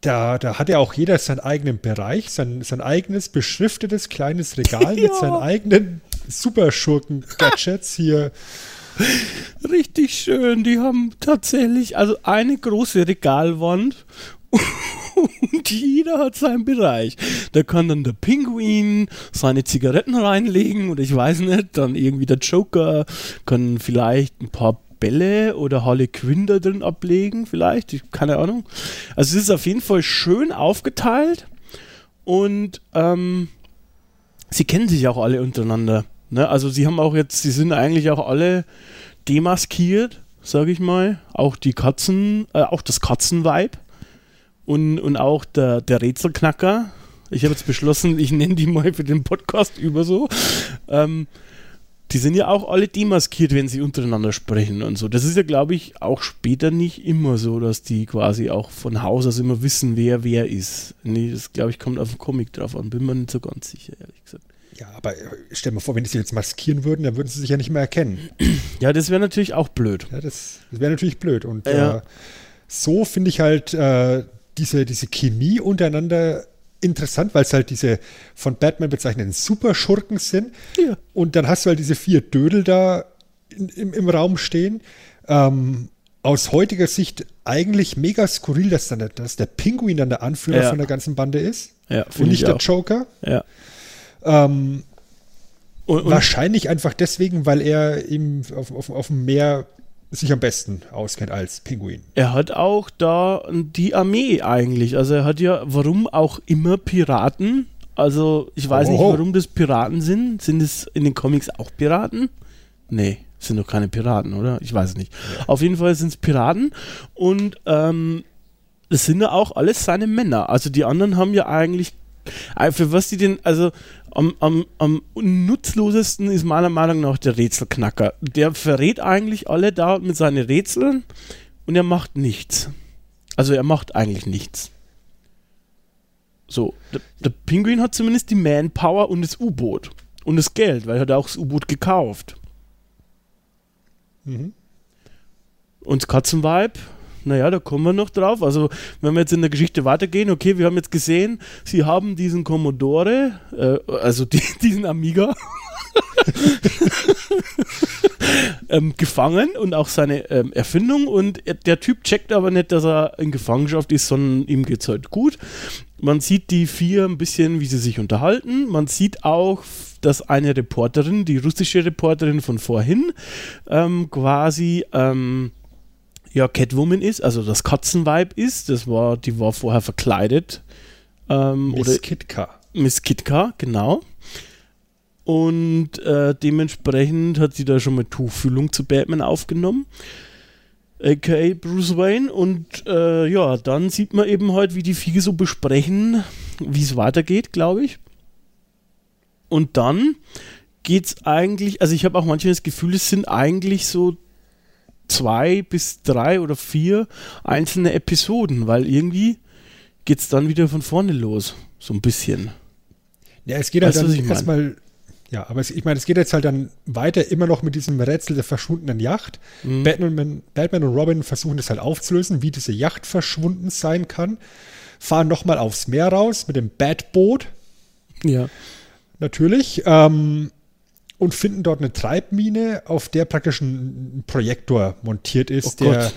da, da hat ja auch jeder seinen eigenen Bereich, sein, sein eigenes beschriftetes kleines Regal mit
Ja.
seinen eigenen Superschurken-Gadgets hier.
richtig schön. Die haben tatsächlich also eine große Regalwand und jeder hat seinen Bereich. Da kann dann der Pinguin seine Zigaretten reinlegen oder ich weiß nicht, dann irgendwie der Joker kann vielleicht ein paar Bälle oder Harley Quinn da drin ablegen, vielleicht, ich, keine Ahnung. Also es ist auf jeden Fall schön aufgeteilt und ähm, sie kennen sich auch alle untereinander. Ne? Also sie haben auch jetzt, sie sind eigentlich auch alle demaskiert, sage ich mal. Auch die Katzen, äh, auch das Katzenweib und, und auch der, der Rätselknacker. Ich habe jetzt beschlossen, ich nenne die mal für den Podcast über so. Ähm, die sind ja auch alle demaskiert, wenn sie untereinander sprechen und so. Das ist ja, glaube ich, auch später nicht immer so, dass die quasi auch von Haus aus immer wissen, wer wer ist. Nee, das, glaube ich, kommt auf den Comic drauf an. Bin mir nicht so ganz sicher, ehrlich gesagt.
Ja, aber äh, stell dir mal vor, wenn die sich jetzt maskieren würden, dann würden sie sich ja nicht mehr erkennen.
Ja, das wäre natürlich auch blöd.
Ja, das, das wäre natürlich blöd. Und
Ja.
äh, so finde ich halt äh, diese, diese Chemie untereinander interessant, weil es halt diese von Batman bezeichneten Superschurken sind.
Ja.
Und dann hast du halt diese vier Dödel da in, im, im Raum stehen. Ähm, aus heutiger Sicht eigentlich mega skurril, dass, dann der, dass der Pinguin dann der Anführer
Ja.
von der ganzen Bande ist.
Ja,
und nicht
ich
der. Joker.
Ja.
Ähm,
Und, und,
Wahrscheinlich einfach deswegen, weil er eben auf, auf, auf dem Meer sich am besten auskennt als Pinguin.
er hat auch da die Armee eigentlich. Also er hat ja, warum auch immer Piraten. Also ich weiß nicht,
Oho.
warum das Piraten sind. Sind es in den Comics auch Piraten? Nee, sind doch keine Piraten, oder? Ich weiß es nicht. Auf jeden Fall sind es Piraten und ähm, das sind ja auch alles seine Männer. Also die anderen haben ja eigentlich, äh, für was die denn, also am, am, am nutzlosesten ist meiner Meinung nach der Rätselknacker. Der verrät eigentlich alle da mit seinen Rätseln und er macht nichts. Also er macht eigentlich nichts. So, der, der Pinguin hat zumindest die Manpower und das U-Boot. Und das Geld, weil er hat auch das U-Boot gekauft.
Mhm.
Und das Katzenweib, naja, da kommen wir noch drauf. Also, wenn wir jetzt in der Geschichte weitergehen, okay, wir haben jetzt gesehen, sie haben diesen Commodore, äh, also die, diesen Amiga, ähm, gefangen und auch seine ähm, Erfindung. Und er, der Typ checkt aber nicht, dass er in Gefangenschaft ist, sondern ihm geht's halt gut. Man sieht die vier ein bisschen, wie sie sich unterhalten. Man sieht auch, dass eine Reporterin, die russische Reporterin von vorhin, ähm, quasi ähm, ja Catwoman ist, also das Katzenweib ist. Das war, die war vorher verkleidet. Ähm, oder
Miss Kitka.
Miss Kitka, genau. Und äh, dementsprechend hat sie da schon mal Tuchfühlung zu Batman aufgenommen. AKA Bruce Wayne. Und äh, ja, dann sieht man eben halt, wie die Vieh so besprechen, wie es weitergeht, glaube ich. Und dann geht's eigentlich, also ich habe auch manchmal das Gefühl, es sind eigentlich so zwei bis drei oder vier einzelne Episoden, weil irgendwie geht's dann wieder von vorne los. So ein bisschen.
Ja, es geht halt
Weißt
dann erstmal. Ja, aber es, ich meine, es geht jetzt halt dann weiter immer noch mit diesem Rätsel der verschwundenen Yacht.
Mhm.
Batman, Batman und Robin versuchen das halt aufzulösen, wie diese Yacht verschwunden sein kann. Fahren nochmal aufs Meer raus mit dem Batboot,
Ja.
natürlich. Ähm, und finden dort eine Treibmine, auf der praktisch ein Projektor montiert ist,
Oh
der
Gott.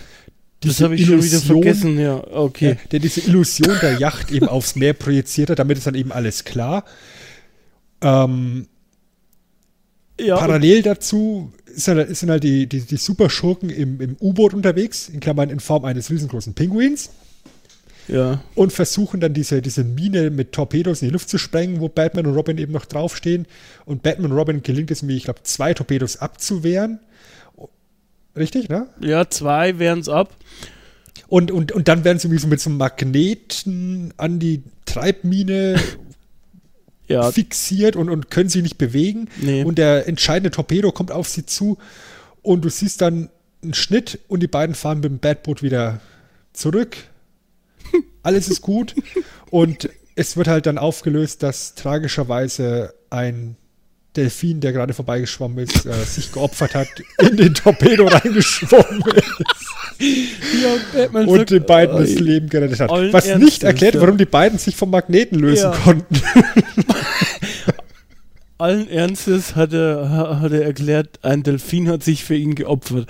Das habe ich schon wieder
Illusion-
vergessen, ja. Okay.
Ja, der diese Illusion der Yacht eben aufs Meer projiziert hat, damit ist dann eben alles klar. Ähm,
Ja,
parallel dazu sind halt, sind halt die, die, die Superschurken im, im U-Boot unterwegs, in Klammern in Form eines riesengroßen Pinguins,
ja.
und versuchen dann diese, diese Mine mit Torpedos in die Luft zu sprengen, wo Batman und Robin eben noch draufstehen. Und Batman und Robin gelingt es mir, ich glaube, zwei Torpedos abzuwehren. Richtig, ne?
Ja, zwei wären es ab.
Und, und, und dann werden sie irgendwie so mit so einem Magneten an die Treibmine
Ja,
fixiert und, und können sich nicht bewegen.
Nee.
Und der entscheidende Torpedo kommt auf sie zu und du siehst dann einen Schnitt und die beiden fahren mit dem Badboot wieder zurück. Alles ist gut. Und es wird halt dann aufgelöst, dass tragischerweise ein Delfin, der gerade vorbeigeschwommen ist, äh, sich geopfert hat, in den Torpedo reingeschwommen ist
ja
und den beiden das Leben gerettet hat. Was nicht
Ernstes,
erklärt, warum die beiden sich vom Magneten lösen
Ja.
konnten.
allen Ernstes hat er, ha- hat er erklärt, ein Delfin hat sich für ihn geopfert.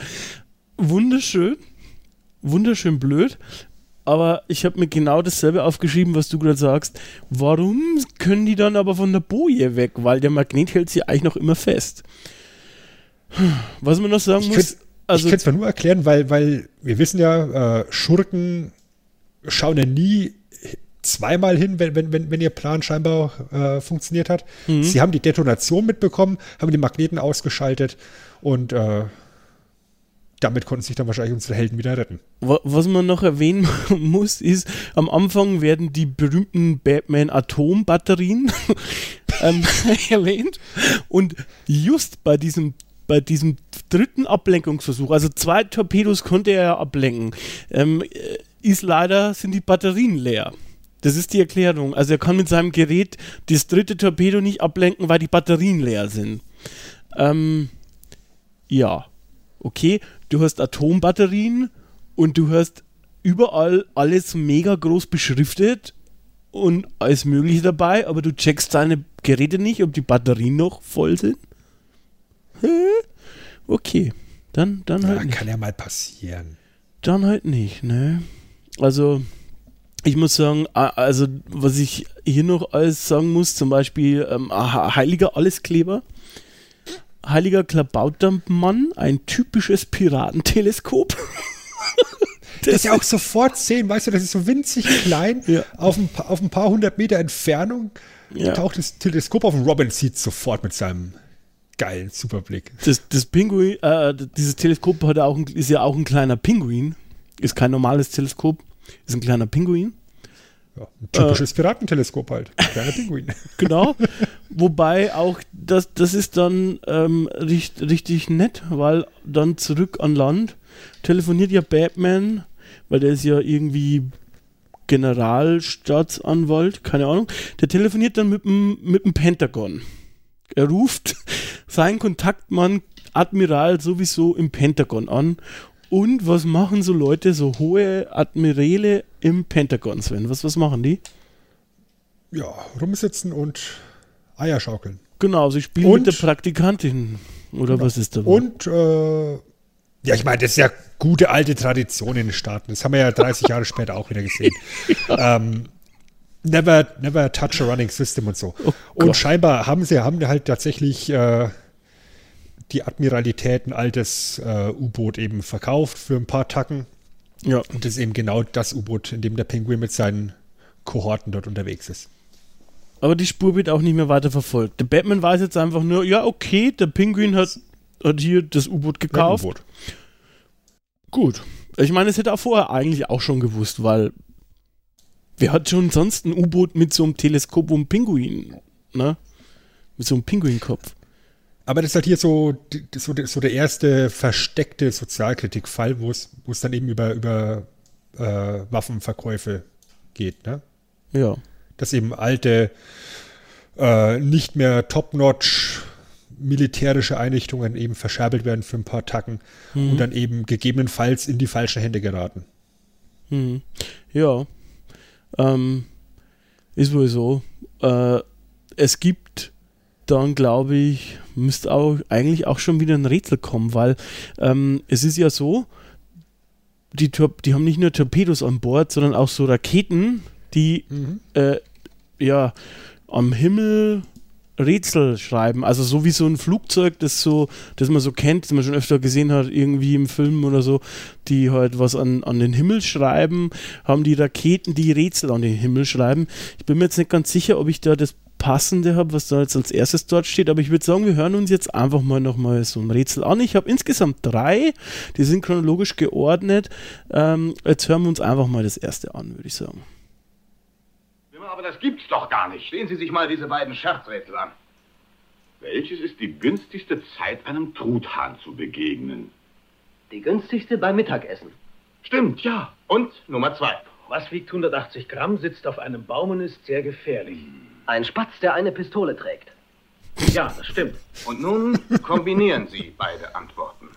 Wunderschön, wunderschön blöd, aber ich habe mir genau dasselbe aufgeschrieben, was du gerade sagst. Warum können die dann aber von der Boje weg? Weil der Magnet hält sie eigentlich noch immer fest. Was man noch sagen
Ich
muss,
könnte
also
ich es zwar nur erklären, weil, weil wir wissen ja, äh, Schurken schauen ja nie zweimal hin, wenn, wenn, wenn, wenn ihr Plan scheinbar äh, funktioniert hat.
Mhm.
Sie haben die Detonation mitbekommen, haben die Magneten ausgeschaltet und äh, damit konnten sich dann wahrscheinlich unsere Helden wieder retten.
Wa- Was man noch erwähnen muss, ist, am Anfang werden die berühmten Batman-Atombatterien ähm, erwähnt. Und just bei diesem, bei diesem dritten Ablenkungsversuch, also zwei Torpedos konnte er ja ablenken, ähm, äh, ist leider, sind die Batterien leer. Das ist die Erklärung. Also er kann mit seinem Gerät das dritte Torpedo nicht ablenken, weil die Batterien leer sind. Ähm, ja, okay, du hast Atombatterien und du hast überall alles mega groß beschriftet und alles Mögliche dabei, aber du checkst deine Geräte nicht, ob die Batterien noch voll sind. Okay, dann, dann halt
Ja,
nicht.
kann ja mal passieren.
Dann halt nicht, ne? Also, ich muss sagen, also, was ich hier noch alles sagen muss, zum Beispiel ähm, Heiliger Alleskleber, Heiliger Klabautermann, ein typisches Piratenteleskop.
Das ist ja auch sofort sehen, weißt du, das ist so winzig klein,
Ja.
auf, ein, auf ein paar hundert Meter Entfernung
Ja.
taucht das Teleskop auf und Robin sieht sofort mit seinem geilen Superblick.
Das, das Pinguin, äh, dieses Teleskop hat auch ein, ist ja auch ein kleiner Pinguin. Ist kein normales Teleskop, ist ein kleiner Pinguin.
Ja, ein
Äh.
typisches Piratenteleskop halt. Kleiner Pinguin.
Genau. Wobei auch das, das ist dann ähm, richt, richtig nett, weil dann zurück an Land telefoniert ja Batman, weil der ist ja irgendwie Generalstaatsanwalt, keine Ahnung. Der telefoniert dann mit dem, mit dem Pentagon. Er ruft seinen Kontaktmann Admiral sowieso im Pentagon an. Und was machen so Leute, so hohe Admiräle im Pentagon, Sven? Was, was machen die?
Ja, rumsitzen und Eier schaukeln.
Genau, sie spielen
Und-
mit der Praktikantin. Oder was ist da?
Und, äh, ja, ich meine, das ist ja gute alte Tradition in den Staaten. Das haben wir ja 30 Jahre später auch wieder gesehen. ähm, never, never touch a running system und so.
Oh
und scheinbar haben sie haben halt tatsächlich äh, die Admiralität ein altes äh, U-Boot eben verkauft für ein paar Tacken.
Ja.
Und das ist eben genau das U-Boot, in dem der Pinguin mit seinen Kohorten dort unterwegs ist.
Aber die Spur wird auch nicht mehr weiter verfolgt. Der Batman weiß jetzt einfach nur, ja, okay, der Pinguin hat, hat hier das U-Boot
Ja,
gekauft.
U-Boot.
Gut. Ich meine, das hätte er vorher eigentlich auch schon gewusst, weil wer hat schon sonst ein U-Boot mit so einem Teleskop und einem Pinguin, ne? Mit so einem Pinguinkopf.
Aber das ist halt hier so, so, der- so der erste versteckte Sozialkritikfall, wo es wo es dann eben über, über äh, Waffenverkäufe geht. Ne?
Ja.
Dass eben alte, äh, nicht mehr top-notch militärische Einrichtungen eben verscherbelt werden für ein paar Tacken und dann eben gegebenenfalls in die falschen Hände geraten.
Mhm. Ja. Ähm, ist wohl so. Äh, es gibt dann, glaube ich, müsste auch eigentlich auch schon wieder ein Rätsel kommen, weil ähm, es ist ja so, die, die haben nicht nur Torpedos an Bord, sondern auch so Raketen, die äh, ja am Himmel Rätsel schreiben. Also so wie so ein Flugzeug, das so, das man so kennt, das man schon öfter gesehen hat, irgendwie im Film oder so, die halt was an, an den Himmel schreiben, haben die Raketen, die Rätsel an den Himmel schreiben. Ich bin mir jetzt nicht ganz sicher, ob ich da das Passende habe, was da jetzt als erstes dort steht, aber ich würde sagen, wir hören uns jetzt einfach mal nochmal so ein Rätsel an. Ich habe insgesamt drei, die sind chronologisch geordnet. Ähm, jetzt hören wir uns einfach mal das erste an, würde ich sagen.
Aber das gibt's doch gar nicht. Sehen Sie sich mal diese beiden Scherzrätsel an.
Welches ist die günstigste Zeit, einem Truthahn zu begegnen?
Die günstigste beim Mittagessen.
Stimmt, ja. Und Nummer zwei.
Was wiegt 180 Gramm, sitzt auf einem Baum und ist sehr gefährlich?
Ein Spatz, der eine Pistole trägt.
Ja, das stimmt.
Und nun kombinieren Sie beide Antworten.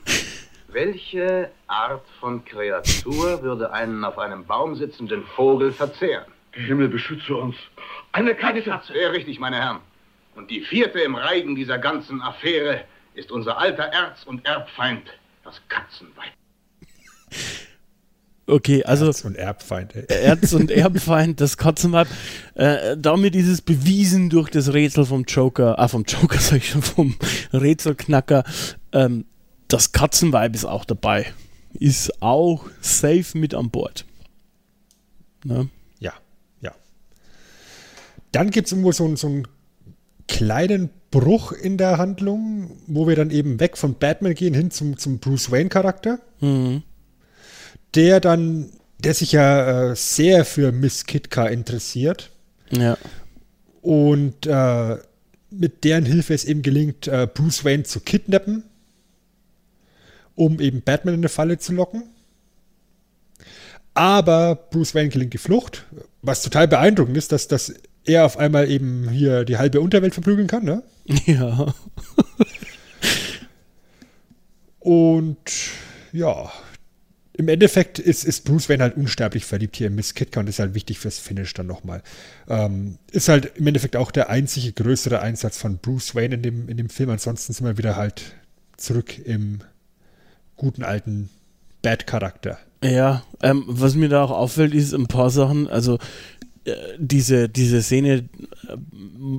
Welche Art von Kreatur würde einen auf einem Baum sitzenden Vogel verzehren?
Himmel beschütze uns. Eine kleine Katze.
Sehr richtig, meine Herren. Und die vierte im Reigen dieser ganzen Affäre ist unser alter Erz- und Erbfeind, das Katzenweib.
Okay, also
Erz- und Erbfeind. ey.
Erz- und Erbfeind, das Katzenweib. Äh, damit ist es bewiesen durch das Rätsel vom Joker, ah, vom Joker sag ich schon, vom Rätselknacker. Ähm, das Katzenweib ist auch dabei. Ist auch safe mit an Bord. Ne?
Ja, ja. Dann gibt es irgendwo so, so einen kleinen Bruch in der Handlung, wo wir dann eben weg von Batman gehen hin zum, zum Bruce Wayne-Charakter. Der dann, der sich ja äh, sehr für Miss Kitka interessiert
Ja.
und äh, mit deren Hilfe es eben gelingt, äh, Bruce Wayne zu kidnappen, um eben Batman in eine Falle zu locken. Aber Bruce Wayne gelingt die Flucht, was total beeindruckend ist, dass, dass er auf einmal eben hier die halbe Unterwelt verprügeln kann. Ne?
Ja.
Und ja, im Endeffekt ist, ist Bruce Wayne halt unsterblich verliebt hier in Miss Kitka und ist halt wichtig fürs Finish dann nochmal. Ähm, ist halt im Endeffekt auch der einzige größere Einsatz von Bruce Wayne in dem, in dem Film. Ansonsten sind wir wieder halt zurück im guten alten Bad-Charakter.
Ja, ähm, was mir da auch auffällt, ist ein paar Sachen, also diese, diese Szene, äh,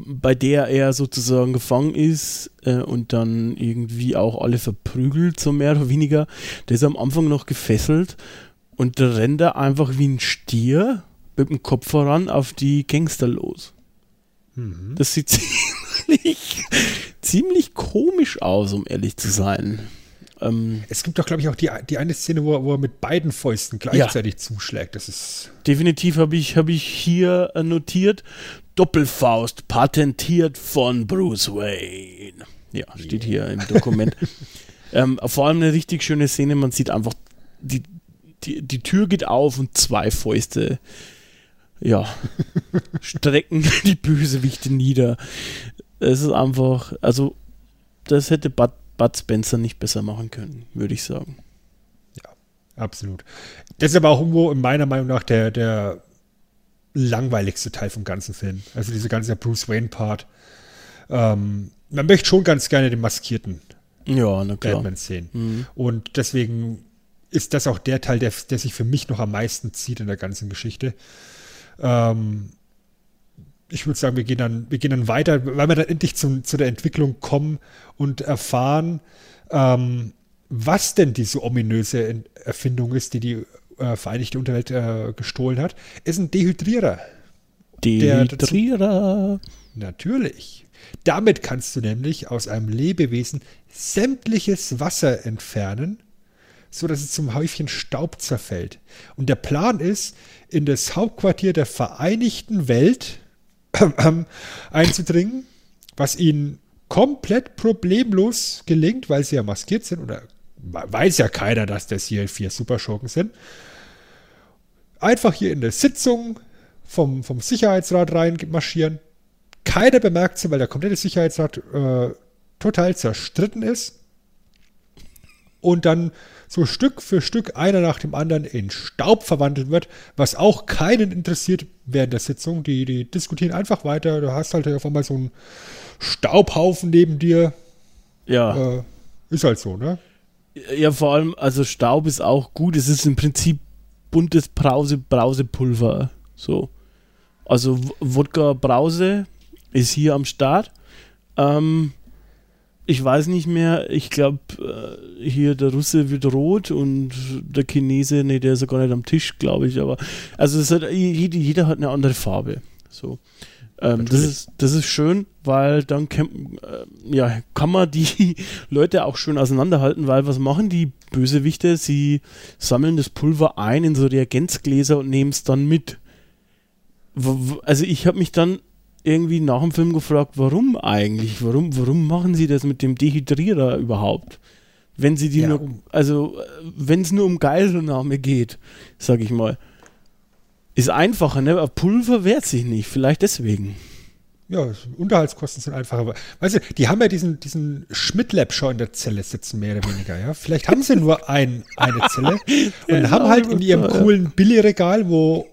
bei der er sozusagen gefangen ist äh, und dann irgendwie auch alle verprügelt, so mehr oder weniger, der ist am Anfang noch gefesselt und da rennt er einfach wie ein Stier mit dem Kopf voran auf die Gangster los. Das sieht ziemlich, ziemlich komisch aus, um ehrlich zu sein. Ähm,
Es gibt doch, glaube ich, auch die, die eine Szene, wo er, wo er mit beiden Fäusten gleichzeitig zuschlägt. Das ist.
Definitiv habe ich, hab ich hier äh, notiert. Doppelfaust patentiert von Bruce Wayne. Ja, steht hier im Dokument. ähm, vor allem eine richtig schöne Szene. Man sieht einfach, die, die, die Tür geht auf und zwei Fäuste, ja, strecken die Bösewichte nieder. Es ist einfach, also, das hätte Bud, Bud Spencer nicht besser machen können, würde ich sagen.
Absolut. Das ist aber auch irgendwo in meiner Meinung nach der, der langweiligste Teil vom ganzen Film. Also dieser ganze Bruce Wayne-Part. Ähm, man möchte schon ganz gerne den maskierten
Ja, na klar.
Batman sehen. Und deswegen ist das auch der Teil, der, der sich für mich noch am meisten zieht in der ganzen Geschichte. Ähm, ich würde sagen, wir gehen, dann, wir gehen dann weiter, weil wir dann endlich zum, zu der Entwicklung kommen und erfahren, ähm, was denn diese ominöse Erfindung ist, die die äh, Vereinigte Unterwelt äh, gestohlen hat, ist ein Dehydrierer.
Dehydrierer.
Natürlich. Damit kannst du nämlich aus einem Lebewesen sämtliches Wasser entfernen, so dass es zum Häufchen Staub zerfällt. Und der Plan ist, in das Hauptquartier der Vereinigten Welt einzudringen, was ihnen komplett problemlos gelingt, weil sie ja maskiert sind oder weiß ja keiner, dass das hier vier Superschurken sind. Einfach hier in der Sitzung vom, vom Sicherheitsrat rein marschieren. Keiner bemerkt sie, weil der komplette Sicherheitsrat äh, total zerstritten ist. Und dann so Stück für Stück einer nach dem anderen in Staub verwandelt wird, was auch keinen interessiert während der Sitzung. Die, die diskutieren einfach weiter. Du hast halt auf einmal so einen Staubhaufen neben dir.
Ja.
Äh, ist halt so, ne?
Ja, vor allem, also Staub ist auch gut. Es ist im Prinzip buntes Brause, Brausepulver. So. Also Wodka Brause ist hier am Start. Ähm, ich weiß nicht mehr, ich glaube, äh, hier der Russe wird rot und der Chinese, nee, der ist ja gar nicht am Tisch, glaube ich, aber also hat, jeder, jeder hat eine andere Farbe. So. Ähm, das, ist, das ist schön, weil dann kann, äh, ja, kann man die Leute auch schön auseinanderhalten, weil was machen die Bösewichte? Sie sammeln das Pulver ein in so Reagenzgläser und nehmen es dann mit. Also ich habe mich dann irgendwie nach dem Film gefragt, warum eigentlich? Warum, warum machen sie das mit dem Dehydrierer überhaupt? Wenn sie die
Ja,
nur, also wenn es nur um Geiselnahme geht, sag ich mal. Ist einfacher, ne? Aber Pulver wehrt sich nicht, vielleicht deswegen.
Ja, Unterhaltskosten sind einfacher. Aber, Weißt du, die haben ja diesen, diesen Schmidt-Lab schon in der Zelle sitzen, mehr oder weniger, ja. Vielleicht haben sie nur ein, eine Zelle und haben halt in ihrem coolen Billigregal, wo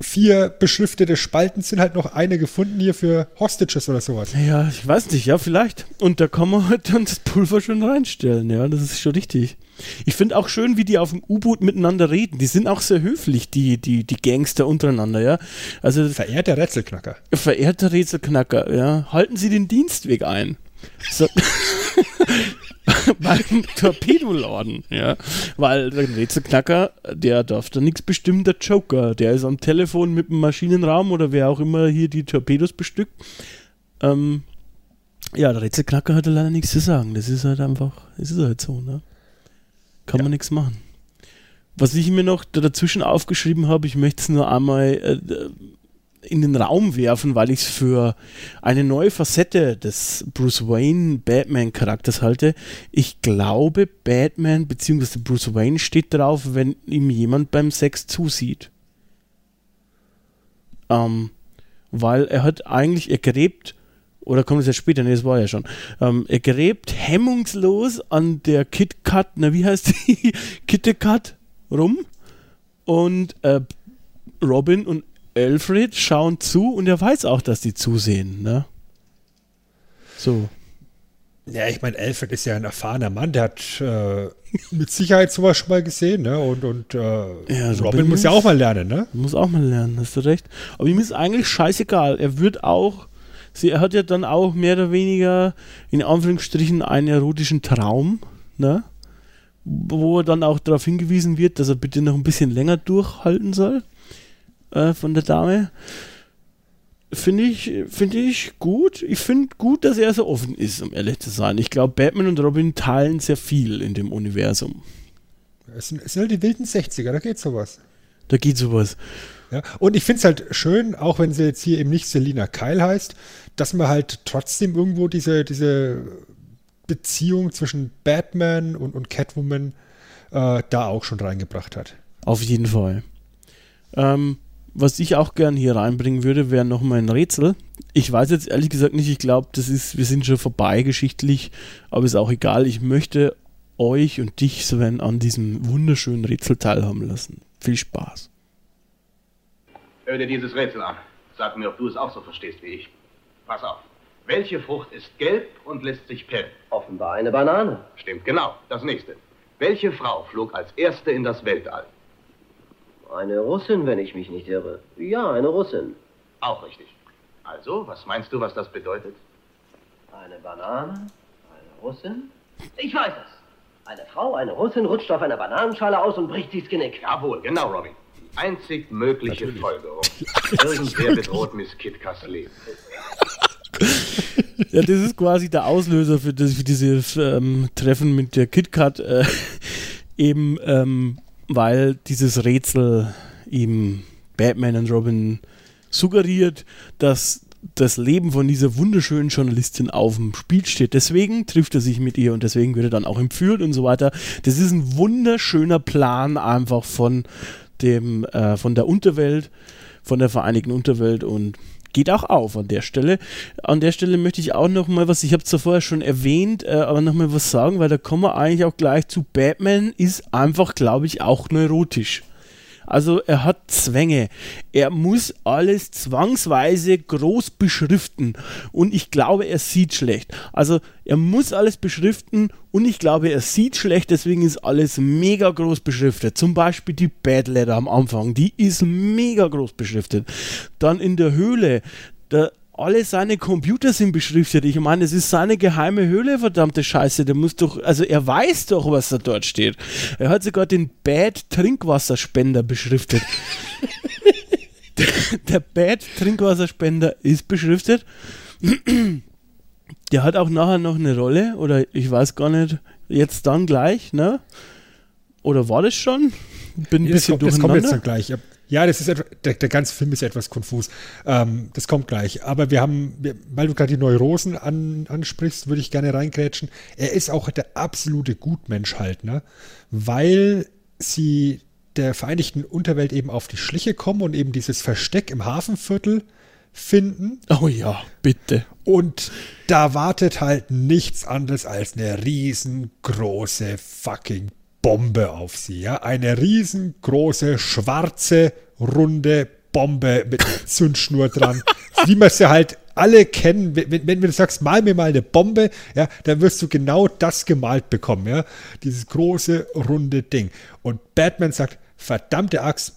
vier beschriftete Spalten sind, halt noch eine gefunden hier für Hostages oder sowas.
Ja, ich weiß nicht, ja, vielleicht. Und da kann man halt dann das Pulver schon reinstellen, ja, das ist schon richtig. Ich finde auch schön, wie die auf dem U-Boot miteinander reden. Die sind auch sehr höflich, die, die, die Gangster untereinander, ja. Also
Verehrter Rätselknacker.
verehrter Rätselknacker, ja, halten Sie den Dienstweg ein. So, beim Torpedoladen, ja. Weil der Rätselknacker, der darf da nichts bestimmen, der Joker. Der ist am Telefon mit dem Maschinenraum oder wer auch immer hier die Torpedos bestückt. Ähm, ja, der Rätselknacker hat da leider nichts zu sagen. Das ist halt einfach, das ist halt so, ne? Kann man nichts machen. Was ich mir noch da dazwischen aufgeschrieben habe, ich möchte es nur einmal äh, in den Raum werfen, weil ich es für eine neue Facette des Bruce Wayne Batman Charakters halte. Ich glaube, Batman bzw. Bruce Wayne steht drauf, wenn ihm jemand beim Sex zusieht. Ähm, weil er hat eigentlich, er gräbt, oder kommt es ja später, ne, das war ja schon, ähm, er gräbt hemmungslos an der KitKat, na wie heißt die, KitKat rum und äh, Robin und Alfred schauen zu und er weiß auch, dass die zusehen, ne? So.
Ja, ich meine, Alfred ist ja ein erfahrener Mann, der hat äh, mit Sicherheit sowas schon mal gesehen, ne? Und, und äh,
Ja,
Robin
bin
muss ja auch mal lernen, ne?
Muss auch mal lernen, hast du recht. Aber ihm ist eigentlich scheißegal. Er wird auch, sie, er hat ja dann auch mehr oder weniger in Anführungsstrichen einen erotischen Traum, ne? Wo er dann auch darauf hingewiesen wird, dass er bitte noch ein bisschen länger durchhalten soll äh, von der Dame. Finde ich, finde ich gut. Ich finde gut, dass er so offen ist, um ehrlich zu sein. Ich glaube, Batman und Robin teilen sehr viel in dem Universum.
Es sind, es sind halt die wilden 60er, da geht sowas.
Da geht sowas.
Ja, und ich finde es halt schön, auch wenn sie jetzt hier eben nicht Selina Kyle heißt, dass man halt trotzdem irgendwo diese, diese Beziehung zwischen Batman und, und Catwoman äh, da auch schon reingebracht hat.
Auf jeden Fall. Ähm, was ich auch gern hier reinbringen würde, wäre nochmal ein Rätsel. Ich weiß jetzt ehrlich gesagt nicht, ich glaube, das ist, wir sind schon vorbei geschichtlich, aber ist auch egal. Ich möchte euch und dich, Sven, an diesem wunderschönen Rätsel teilhaben lassen. Viel Spaß.
Hör dir dieses Rätsel an. Sag mir, ob du es auch so verstehst wie ich. Pass auf. Welche Frucht ist gelb und lässt sich pellen?
Offenbar eine Banane.
Stimmt, genau. Das nächste. Welche Frau flog als erste in das Weltall?
Eine Russin, wenn ich mich nicht irre. Ja, eine Russin.
Auch richtig. Also, was meinst du, was das bedeutet?
Eine Banane, eine Russin. Ich weiß es. Eine Frau, eine Russin, rutscht auf einer Bananenschale aus und bricht sich's Genick.
Jawohl, genau, Robin. Die einzig mögliche Folgerung. Irgendwer bedroht Miss Kitkas Leben.
Ja, das ist quasi der Auslöser für, das, für diese ähm, Treffen mit der KitKat. Äh, eben, ähm, weil dieses Rätsel ihm Batman und Robin suggeriert, dass das Leben von dieser wunderschönen Journalistin auf dem Spiel steht. Deswegen trifft er sich mit ihr und deswegen wird er dann auch entführt und so weiter. Das ist ein wunderschöner Plan einfach von dem, äh, von der Unterwelt, von der Vereinigten Unterwelt und geht auch auf an der Stelle. An der Stelle möchte ich auch noch mal was, ich habe es zwar vorher schon erwähnt, äh, aber noch mal was sagen, weil da kommen wir eigentlich auch gleich zu. Batman ist einfach, glaube ich, auch neurotisch. Also er hat Zwänge. Er muss alles zwangsweise groß beschriften. Und ich glaube, er sieht schlecht. Also er muss alles beschriften und ich glaube, er sieht schlecht, deswegen ist alles mega groß beschriftet. Zum Beispiel die Bad Letter am Anfang, die ist mega groß beschriftet. Dann in der Höhle, da alle seine Computer sind beschriftet. Ich meine, es ist seine geheime Höhle, verdammte Scheiße. Der muss doch, also er weiß doch, was da dort steht. Er hat sogar den Bad Trinkwasserspender beschriftet. der Bad-Trinkwasserspender ist beschriftet. Der hat auch nachher noch eine Rolle, oder ich weiß gar nicht, jetzt dann gleich, ne? Oder war das schon? Bin ein
das,
bisschen
kommt, das kommt jetzt
durcheinander.
dann gleich. Ja, das ist der, der ganze Film ist etwas konfus. Ähm, das kommt gleich. Aber wir haben, weil du gerade die Neurosen an, ansprichst, würde ich gerne reingrätschen. Er ist auch der absolute Gutmensch halt, ne? Weil sie der vereinigten Unterwelt eben auf die Schliche kommen und eben dieses Versteck im Hafenviertel finden.
Oh ja, bitte.
Und da wartet halt nichts anderes als eine riesengroße fucking Bombe auf sie. Ja? Eine riesengroße, schwarze, runde Bombe mit Zündschnur dran. wie man sie halt alle kennen. Wenn, wenn du sagst, mal mir mal eine Bombe, ja, dann wirst du genau das gemalt bekommen. Ja? Dieses große, runde Ding. Und Batman sagt, verdammte Axt,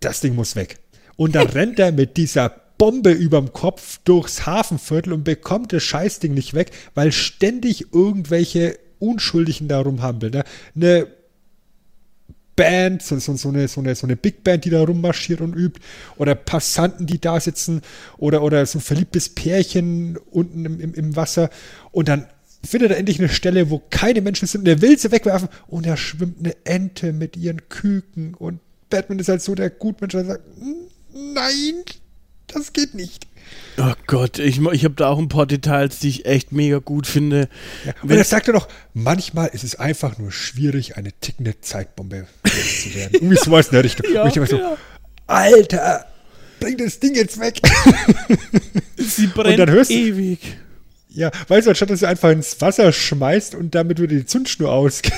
das Ding muss weg. Und dann rennt er mit dieser Bombe überm Kopf durchs Hafenviertel und bekommt das Scheißding nicht weg, weil ständig irgendwelche Unschuldigen da rumhampeln. Ne? Eine Band, so, so, so, eine, so, eine, so eine Big Band, die da rummarschiert und übt, oder Passanten, die da sitzen, oder, oder so ein verliebtes Pärchen unten im, im, im Wasser. Und dann findet er endlich eine Stelle, wo keine Menschen sind, und er will sie wegwerfen, und da schwimmt eine Ente mit ihren Küken. Und Batman ist halt so der Gutmensch, der sagt, nein, das geht nicht.
Oh Gott, ich, ich habe da auch ein paar Details, die ich echt mega gut finde.
Ja, und er sagt er noch, manchmal ist es einfach nur schwierig, eine tickende Zeitbombe zu werden. Irgendwie sowas in der Richtung.
Ja,
und ich immer so,
ja.
Alter, bring das Ding jetzt weg.
Sie brennt
dann hörst
ewig.
ja, weißt du, anstatt dass du einfach ins Wasser schmeißt und damit wieder die Zündschnur ausgeht.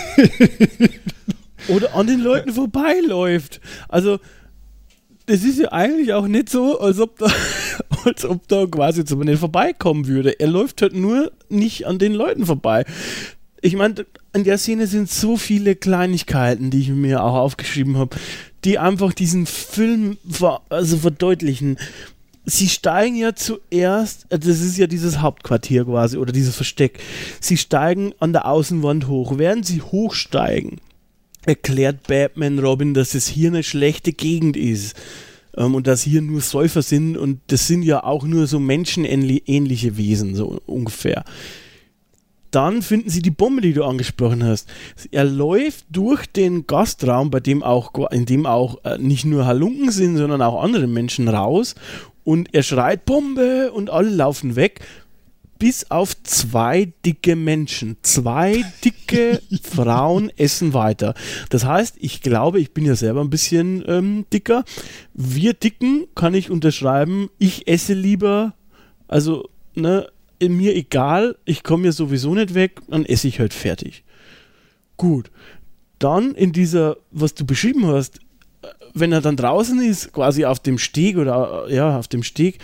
Oder an den Leuten vorbeiläuft. Also, das ist ja eigentlich auch nicht so, als ob da, als ob da quasi zu nicht vorbeikommen würde. Er läuft halt nur nicht an den Leuten vorbei. Ich meine, in der Szene sind so viele Kleinigkeiten, die ich mir auch aufgeschrieben habe, die einfach diesen Film ver also verdeutlichen. Sie steigen ja zuerst, äh, das ist ja dieses Hauptquartier quasi oder dieses Versteck. Sie steigen an der Außenwand hoch. Während sie hochsteigen, erklärt Batman Robin, dass es hier eine schlechte Gegend ist. Ähm, und dass hier nur Säufer sind und das sind ja auch nur so menschenähnliche Wesen, so ungefähr. Dann finden sie die Bombe, die du angesprochen hast. Er läuft durch den Gastraum, bei dem auch, in dem auch äh, nicht nur Halunken sind, sondern auch andere Menschen raus. Und er schreit Bombe und alle laufen weg bis auf zwei dicke Menschen. Zwei dicke Frauen essen weiter. Das heißt, ich glaube, ich bin ja selber ein bisschen ähm, dicker. Wir Dicken kann ich unterschreiben, ich esse lieber, also, ne, mir egal, ich komme ja sowieso nicht weg, dann esse ich halt fertig. Gut. Dann in dieser, was du beschrieben hast, äh, wenn er dann draußen ist, quasi auf dem Steg oder äh, ja, auf dem Steg,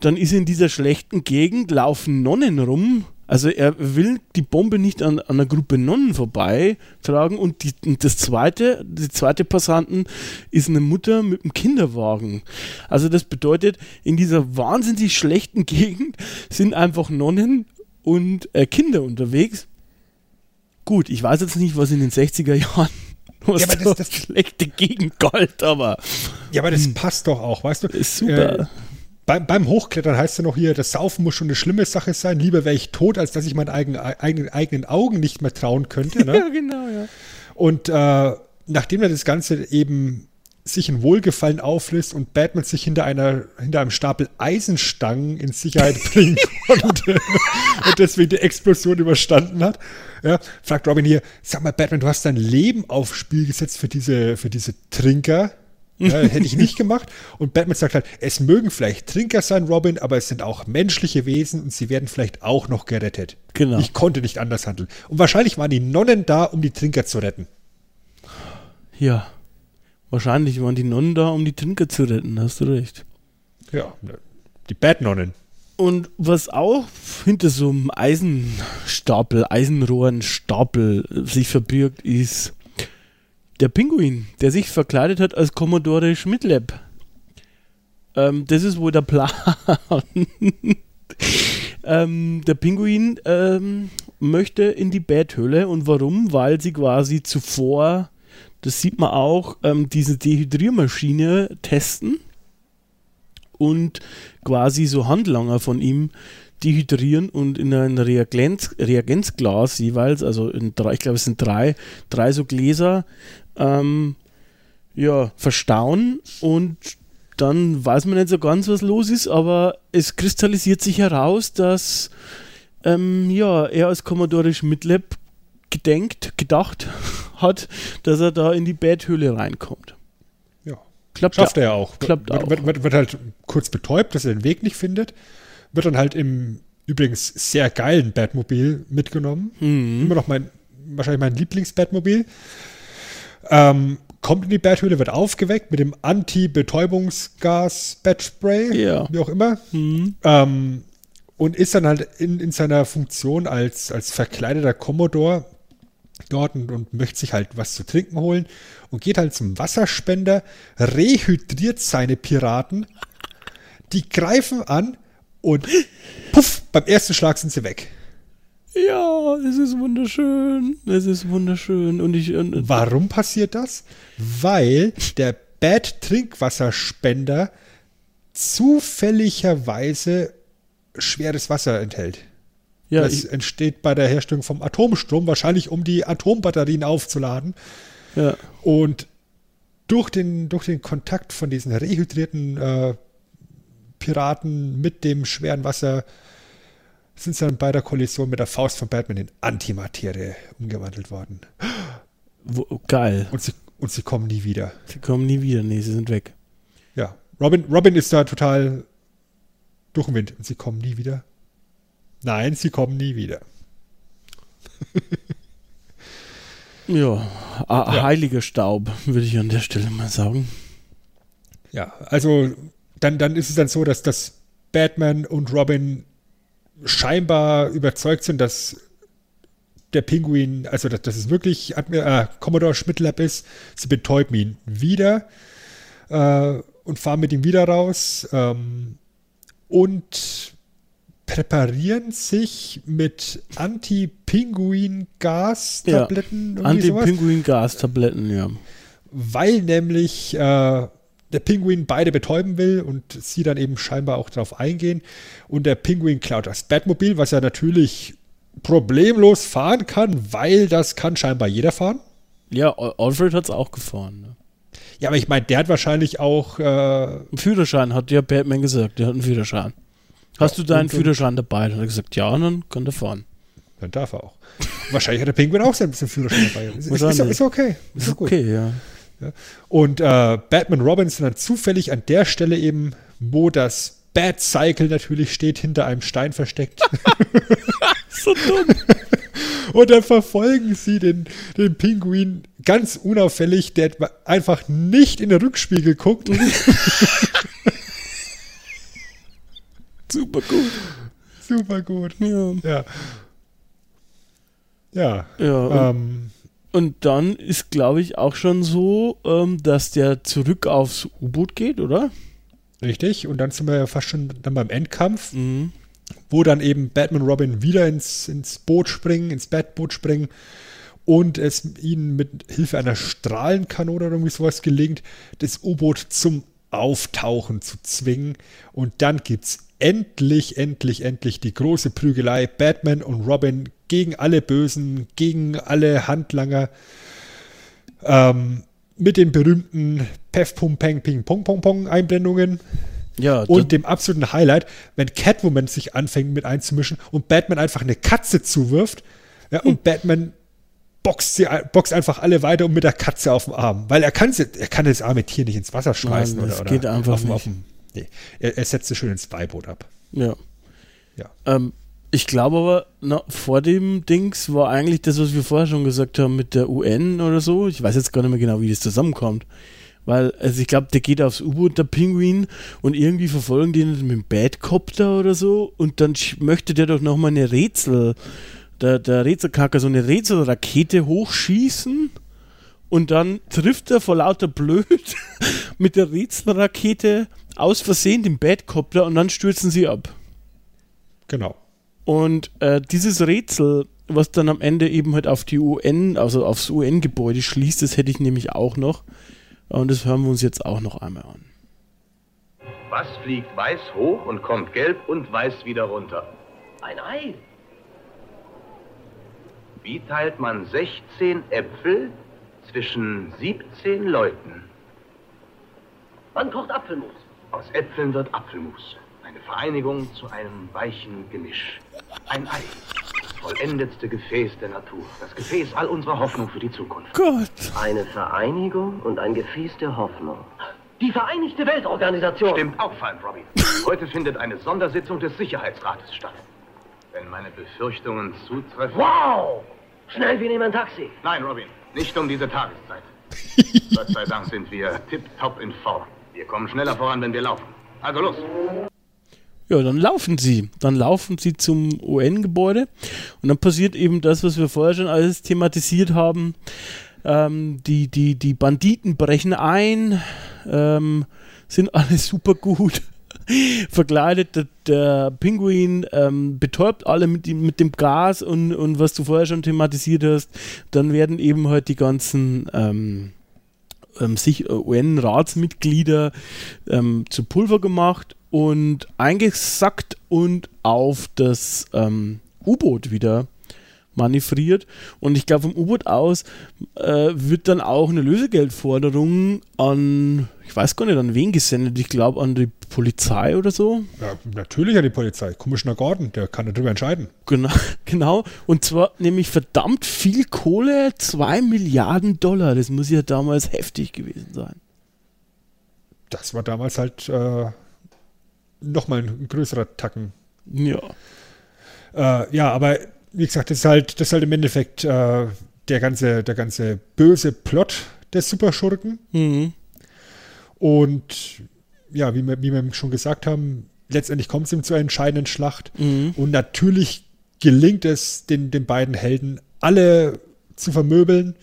dann ist in dieser schlechten Gegend laufen Nonnen rum. Also er will die Bombe nicht an, an einer Gruppe Nonnen vorbeitragen und, die, und das zweite, die zweite Passanten ist eine Mutter mit einem Kinderwagen. Also das bedeutet, in dieser wahnsinnig schlechten Gegend sind einfach Nonnen und äh, Kinder unterwegs. Gut, ich weiß jetzt nicht, was in den 60er Jahren was
Ja, aber
da
das- das-
schlechte Gegend galt, aber
Ja, aber das passt doch auch, weißt du?
Hm. ist super.
Äh, beim, beim Hochklettern heißt ja noch hier, das Saufen muss schon eine schlimme Sache sein. Lieber wäre ich tot, als dass ich meinen eigenen, eigenen, eigenen Augen nicht mehr trauen könnte. Ne?
ja, genau, ja.
Und äh, nachdem er das Ganze eben sich in Wohlgefallen auflöst und Batman sich hinter einer hinter einem Stapel Eisenstangen in Sicherheit bringen konnte und deswegen die Explosion überstanden hat, ja, fragt Robin hier, sag mal Batman, du hast dein Leben aufs Spiel gesetzt für diese für diese Trinker. Ja, hätte ich nicht gemacht. Und Batman sagt halt, es mögen vielleicht Trinker sein, Robin, aber es sind auch menschliche Wesen und sie werden vielleicht auch noch gerettet.
Genau.
Ich konnte nicht anders handeln. Und wahrscheinlich waren die Nonnen da, um die Trinker zu retten.
Ja. Wahrscheinlich waren die Nonnen da, um die Trinker zu retten, hast du recht.
Ja, die Bad-Nonnen.
Und was auch hinter so einem Eisenstapel, Eisenrohrenstapel sich verbirgt, ist der Pinguin, der sich verkleidet hat als Commodore Schmidlab. Ähm, das ist wohl der Plan. ähm, der Pinguin ähm, möchte in die Betthöhle und warum? Weil sie quasi zuvor, das sieht man auch, ähm, diese Dehydriermaschine testen und quasi so Handlanger von ihm dehydrieren und in ein Reagenz, Reagenzglas jeweils, also in drei, ich glaube es sind drei, drei so Gläser, ähm, ja, verstauen und dann weiß man nicht so ganz, was los ist, aber es kristallisiert sich heraus, dass ähm, ja, er als Commodore Schmidtlab gedenkt, gedacht hat, dass er da in die Betthöhle reinkommt.
Ja.
Klappt
Schafft er ja auch.
Klappt
wird,
auch.
Wird, wird, wird halt kurz betäubt, dass er den Weg nicht findet. Wird dann halt im übrigens sehr geilen Batmobil mitgenommen.
Mhm.
Immer noch mein, wahrscheinlich mein Lieblings-Batmobil. Ähm, kommt in die Betthöhle, wird aufgeweckt mit dem Anti-Betäubungsgas-Batspray,
Ja.
wie auch immer.
Mhm.
Ähm, und ist dann halt in, in seiner Funktion als, als verkleideter Commodore dort und, und möchte sich halt was zu trinken holen und geht halt zum Wasserspender, rehydriert seine Piraten, die greifen an und puff, beim ersten Schlag sind sie weg.
Ja, es ist wunderschön. Es ist wunderschön. Und ich. Und, und-
Warum passiert das? Weil der Bad-Trinkwasserspender zufälligerweise schweres Wasser enthält.
ja,
das
ich,
entsteht bei der Herstellung vom Atomstrom, wahrscheinlich um die Atombatterien aufzuladen.
ja.
Und durch den, durch den Kontakt von diesen rehydrierten äh, Piraten mit dem schweren Wasser sind sie dann bei der Kollision mit der Faust von Batman in Antimaterie umgewandelt worden.
Wo, geil.
Und sie, und sie kommen nie wieder.
Sie kommen nie wieder. Nee, sie sind weg.
Ja, Robin, Robin ist da total durch den Wind und sie kommen nie wieder. Nein, sie kommen nie wieder.
Ja,
Ja.
heiliger Staub, würde ich an der Stelle mal sagen.
Ja, also dann, dann ist es dann so, dass, dass Batman und Robin scheinbar überzeugt sind, dass der Pinguin, also dass, dass es wirklich Admir äh, Commodore Schmidtlab ist. Sie betäuben ihn wieder äh, und fahren mit ihm wieder raus ähm, und präparieren sich mit Anti-Pinguin-Gas-Tabletten. sowas
Anti-Pinguin-Gas-Tabletten, ja.
weil nämlich äh, der Pinguin beide betäuben will und sie dann eben scheinbar auch darauf eingehen. Und der Pinguin klaut das Batmobil, was er natürlich problemlos fahren kann, weil das kann scheinbar jeder fahren.
Ja, Al- Alfred hat es auch gefahren. Ne?
Ja, aber ich meine, der hat wahrscheinlich auch, äh,
Einen Führerschein hat ja Batman gesagt, der hat einen Führerschein. Hast
Ja,
du deinen
und- und-
Führerschein dabei? Dann hat er gesagt, ja, und dann kann der fahren.
dann darf er auch. wahrscheinlich hat der Pinguin auch sein bisschen Führerschein dabei. Ist, ist, ist, ist okay. Ist,
Ist
gut.
okay, ja.
Und äh, Batman Robin sind dann zufällig an der Stelle eben, wo das Bat Cycle natürlich steht, hinter einem Stein versteckt.
So dumm.
Und dann verfolgen sie den, den Pinguin ganz unauffällig, der einfach nicht in den Rückspiegel guckt.
Super gut.
Super gut.
Ja.
Ja. Ja.
ja
Ähm,
und dann ist, glaube ich, auch schon so, ähm, dass der zurück aufs U-Boot geht, oder?
richtig. Und dann sind wir ja fast schon dann beim Endkampf,
Mhm.
wo dann eben Batman und Robin wieder ins, ins Boot springen, ins Batboot springen und es ihnen mit Hilfe einer Strahlenkanone oder irgendwie sowas gelingt, das U-Boot zum Auftauchen zu zwingen. Und dann gibt es endlich, endlich, endlich die große Prügelei. Batman und Robin gegen alle Bösen, gegen alle Handlanger. Ähm, mit den berühmten Pef, Pum, Peng, Ping, Pong, Pong, Pong Einblendungen.
Ja,
Und dem absoluten Highlight, wenn Catwoman sich anfängt mit einzumischen und Batman einfach eine Katze zuwirft ja,
Hm.
und Batman boxt, sie, boxt einfach alle weiter und mit der Katze auf dem Arm. Weil er kann, sie, er kann das arme Tier nicht ins Wasser schmeißen.
Nein,
oder,
das
oder
geht einfach
auf,
nicht.
Auf dem, nee, er, er setzt es schön ins Beiboot ab.
Ja.
Ja.
Ähm, ich glaube aber, na, vor dem Dings war eigentlich das, was wir vorher schon gesagt haben mit der UN oder so. Ich weiß jetzt gar nicht mehr genau, wie das zusammenkommt. Weil, also ich glaube, der geht aufs U-Boot, der Pinguin, und irgendwie verfolgen die ihn mit dem Badcopter oder so. Und dann möchte der doch nochmal eine Rätsel, der, der Rätselkacker, so eine Rätselrakete hochschießen. Und dann trifft er vor lauter Blöd mit der Rätselrakete aus Versehen den Badcopter und dann stürzen sie ab.
Genau.
Und äh, dieses Rätsel, was dann am Ende eben halt auf die UN, also aufs UN-Gebäude schließt, das hätte ich nämlich auch noch. Und das hören wir uns jetzt auch noch einmal an.
Was fliegt weiß hoch und kommt gelb und weiß wieder runter?
Ein Ei.
Wie teilt man 16 Äpfel zwischen 17 Leuten?
Man kocht Apfelmus.
Aus Äpfeln wird Apfelmus. Eine Vereinigung zu einem weichen Gemisch. Ein Ei. Das vollendetste Gefäß der Natur. Das Gefäß all unserer Hoffnung für die Zukunft.
Gott.
Eine Vereinigung und ein Gefäß der Hoffnung. Die Vereinigte Weltorganisation.
Stimmt auffallend, Robin. Heute findet eine Sondersitzung des Sicherheitsrates statt. Wenn meine Befürchtungen zutreffen.
Wow! Schnell, wir nehmen ein Taxi.
Nein, Robin, nicht um diese Tageszeit. Gott sei Dank sind wir tipptopp in Form. Wir kommen schneller voran, wenn wir laufen. Also los.
Ja, dann laufen sie. Dann laufen sie zum UN-Gebäude und dann passiert eben das, was wir vorher schon alles thematisiert haben. Ähm, die, die, die Banditen brechen ein, ähm, sind alle super gut verkleidet. Der, der Pinguin ähm, betäubt alle mit, dem- mit dem Gas und, und was du vorher schon thematisiert hast. Dann werden eben halt die ganzen ähm, ähm, sich äh, UN-Ratsmitglieder ähm, zu Pulver gemacht und eingesackt und auf das ähm, U-Boot wieder manövriert. Und ich glaube, vom U-Boot aus äh, wird dann auch eine Lösegeldforderung an, ich weiß gar nicht, an wen gesendet. Ich glaube, an die Polizei oder so.
Ja, natürlich an die Polizei. Commissioner Gordon, der kann darüber entscheiden.
Genau, genau. Und zwar nämlich verdammt viel Kohle, 2 Milliarden Dollar. Das muss ja damals heftig gewesen sein.
Das war damals halt äh, nochmal ein größerer Tacken.
Ja.
Äh, ja, aber wie gesagt, das ist halt, das ist halt im Endeffekt äh, der, ganze, der ganze böse Plot des Superschurken.
Mhm.
Und ja, wie wir, wie wir schon gesagt haben, letztendlich kommt es ihm zur entscheidenden Schlacht.
Mhm.
Und natürlich gelingt es den, den beiden Helden, alle zu vermöbeln.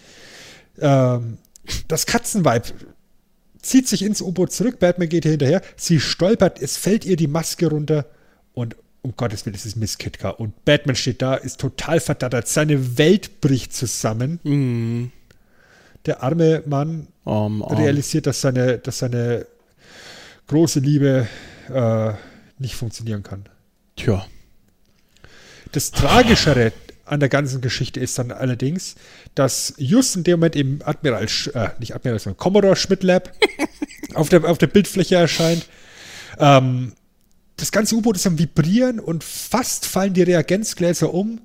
Ähm, das Katzenweib zieht sich ins U-Boot zurück, Batman geht ihr hinterher, sie stolpert, es fällt ihr die Maske runter und um Gottes Willen, es ist Miss Kitka. Und Batman steht da, ist total verdattert, seine Welt bricht zusammen.
Mhm.
Der arme Mann
Arm, arm.
realisiert, dass seine, dass seine große Liebe äh, nicht funktionieren kann.
Tja.
Das Tragischere an der ganzen Geschichte ist dann allerdings, dass just in dem Moment eben Admiral, Sch äh, nicht Admiral, sondern Commodore Schmidt-Lab auf, der, auf der Bildfläche erscheint. Ähm, das ganze U-Boot ist am Vibrieren und fast fallen die Reagenzgläser um,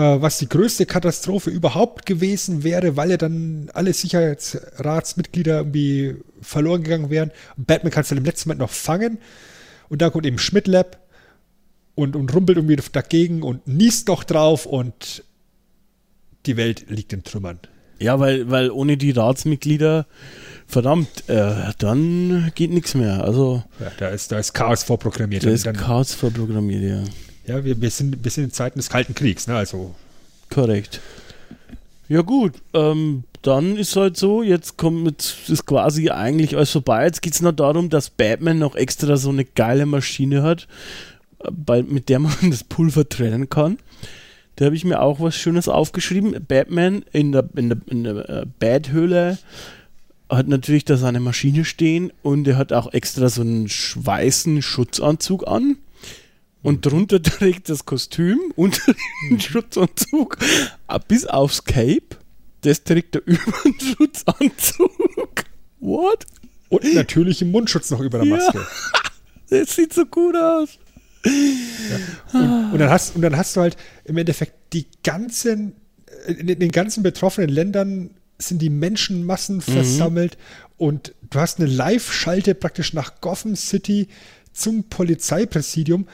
was die größte Katastrophe überhaupt gewesen wäre, weil ja dann alle Sicherheitsratsmitglieder irgendwie verloren gegangen wären. Und Batman kann es dann im letzten Moment noch fangen. Und da kommt eben Schmidt-Lab und, und rumpelt irgendwie dagegen und niest noch drauf und die Welt liegt in Trümmern.
Ja, weil, weil ohne die Ratsmitglieder, verdammt, äh, dann geht nichts mehr. Also,
Ja, da ist, da ist Chaos vorprogrammiert.
da ist
dann,
Chaos vorprogrammiert, ja.
Ja, wir, wir, sind, wir sind in Zeiten des Kalten Kriegs, ne? Also,
Korrekt. Ja, gut, ähm, dann ist halt so, jetzt kommt jetzt ist quasi eigentlich alles vorbei. Jetzt geht es noch darum, dass Batman noch extra so eine geile Maschine hat, bei, mit der man das Pulver trennen kann. Da habe ich mir auch was Schönes aufgeschrieben. Batman in der, in der, in der äh, Bathöhle hat natürlich da seine Maschine stehen und er hat auch extra so einen weißen Schutzanzug an. Und drunter trägt das Kostüm unter den Schutzanzug äh, bis aufs Cape. Das trägt er über den Schutzanzug. What?
und natürlich im Mundschutz noch über der
Ja.
Maske.
Das sieht so gut aus.
Und, und, dann hast, und dann hast du halt im Endeffekt die ganzen, in den ganzen betroffenen Ländern sind die Menschenmassen versammelt und du hast eine Live-Schalte praktisch nach Gotham City zum Polizeipräsidium,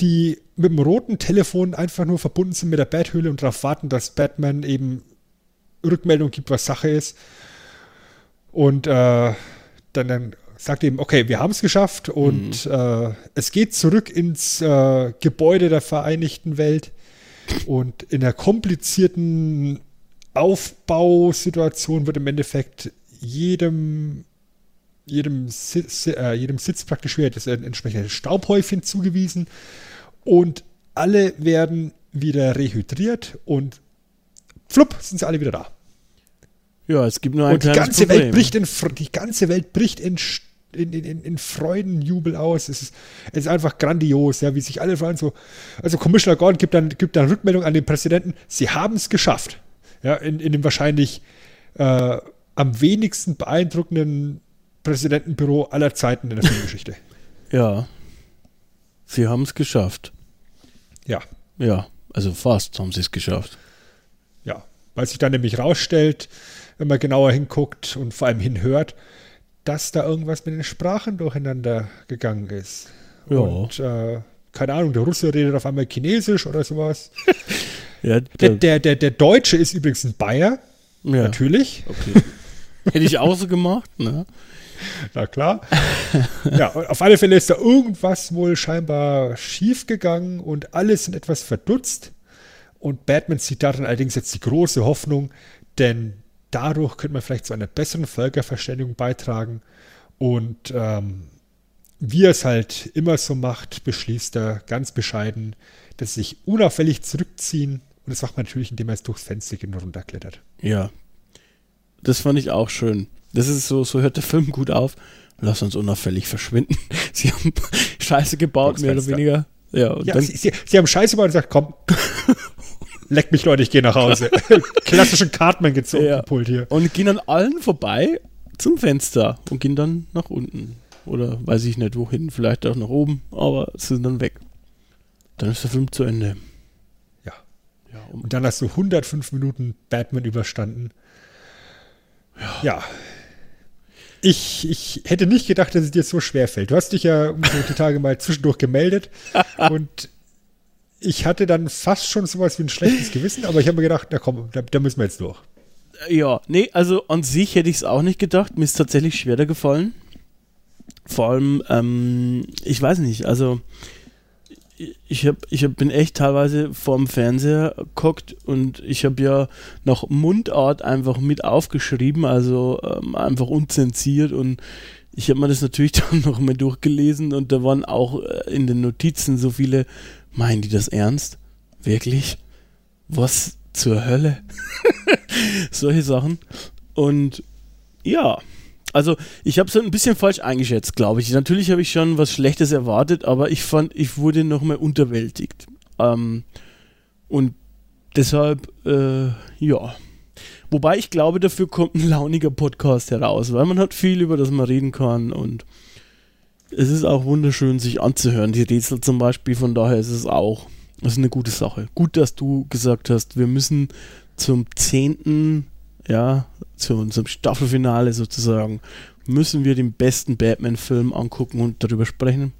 die mit dem roten Telefon einfach nur verbunden sind mit der Bathöhle und darauf warten, dass Batman eben Rückmeldung gibt, was Sache ist. Und äh, dann, dann sagt eben, okay, wir haben es geschafft und äh, es geht zurück ins äh, Gebäude der Vereinigten Welt. Und in der komplizierten Aufbausituation wird im Endeffekt jedem, jedem, Sitz, äh, jedem Sitz praktisch wieder das entsprechende Staubhäufchen zugewiesen. Und alle werden wieder rehydriert und flupp sind sie alle wieder da.
Ja, es gibt nur ein
Und die
kleines
ganze,
Problem.
Welt bricht in, die ganze Welt bricht in, in, in, in Freudenjubel aus. Es ist, es ist einfach grandios, ja, wie sich alle freuen. So. Also Commissioner Gordon gibt dann, gibt dann Rückmeldung an den Präsidenten, sie haben es geschafft. Ja, in, in dem wahrscheinlich äh, am wenigsten beeindruckenden Präsidentenbüro aller Zeiten in der Filmgeschichte.
Ja. Sie haben es geschafft.
Ja.
Ja, also fast haben sie es geschafft.
Ja, weil sich dann nämlich rausstellt, wenn man genauer hinguckt und vor allem hinhört, dass da irgendwas mit den Sprachen durcheinander gegangen ist.
Ja.
Und äh, keine Ahnung, der Russe redet auf einmal Chinesisch oder sowas.
Ja,
Der, der, der, der Deutsche ist übrigens ein Bayer,
ja.
natürlich.
Okay. Hätte ich auch so gemacht, ne?
Na klar. ja, auf alle Fälle ist da irgendwas wohl scheinbar schief gegangen und alle sind etwas verdutzt. Und Batman sieht darin allerdings jetzt die große Hoffnung, denn dadurch könnte man vielleicht zu einer besseren Völkerverständigung beitragen. Und ähm, wie er es halt immer so macht, beschließt er ganz bescheiden, dass sie sich unauffällig zurückziehen. Und das macht man natürlich, indem er es durchs Fenster geht und runterklettert.
Ja. Das fand ich auch schön. Das ist so, so hört der Film gut auf. Lass uns unauffällig verschwinden. Sie haben Scheiße gebaut, mehr oder weniger. Ja, und
Ja,
dann,
sie, sie, sie haben Scheiße gemacht und gesagt, komm, leck mich Leute, ich gehe nach Hause. Klassischen Cartman gezogen,
Ja.
Pult hier.
und gehen an allen vorbei zum Fenster und gehen dann nach unten. Oder weiß ich nicht wohin, vielleicht auch nach oben, aber sie sind dann weg. Dann ist der Film zu Ende.
Ja.
Ja, um,
Und dann hast du 105 Minuten Batman überstanden. Ja. Ich, ich hätte nicht gedacht, dass es dir so schwer fällt. Du hast dich ja um so die Tage mal zwischendurch gemeldet und ich hatte dann fast schon sowas wie ein schlechtes Gewissen, aber ich habe mir gedacht, na komm, da, da müssen wir jetzt durch.
Ja, nee, also an sich hätte ich es auch nicht gedacht. Mir ist tatsächlich schwerer gefallen. Vor allem, ähm, ich weiß nicht, also ich, hab, ich hab, bin echt teilweise vorm Fernseher geguckt und ich habe ja nach Mundart einfach mit aufgeschrieben, also ähm, einfach unzensiert und ich habe mir das natürlich dann noch mal durchgelesen und da waren auch äh, in den Notizen so viele, meinen die das ernst? Wirklich? Was zur Hölle? Solche Sachen. Und ja, also ich habe es ein bisschen falsch eingeschätzt, glaube ich. Natürlich habe ich schon was Schlechtes erwartet, aber ich fand, ich wurde noch mal unterwältigt. Ähm, und deshalb, äh, ja. Wobei ich glaube, dafür kommt ein launiger Podcast heraus, weil man hat viel, über das man reden kann und es ist auch wunderschön, sich anzuhören, die Rätsel zum Beispiel, von daher ist es auch, ist eine gute Sache. Gut, dass du gesagt hast, wir müssen zum zehnten, ja, zu unserem Staffelfinale sozusagen, müssen wir den besten Batman-Film angucken und darüber sprechen.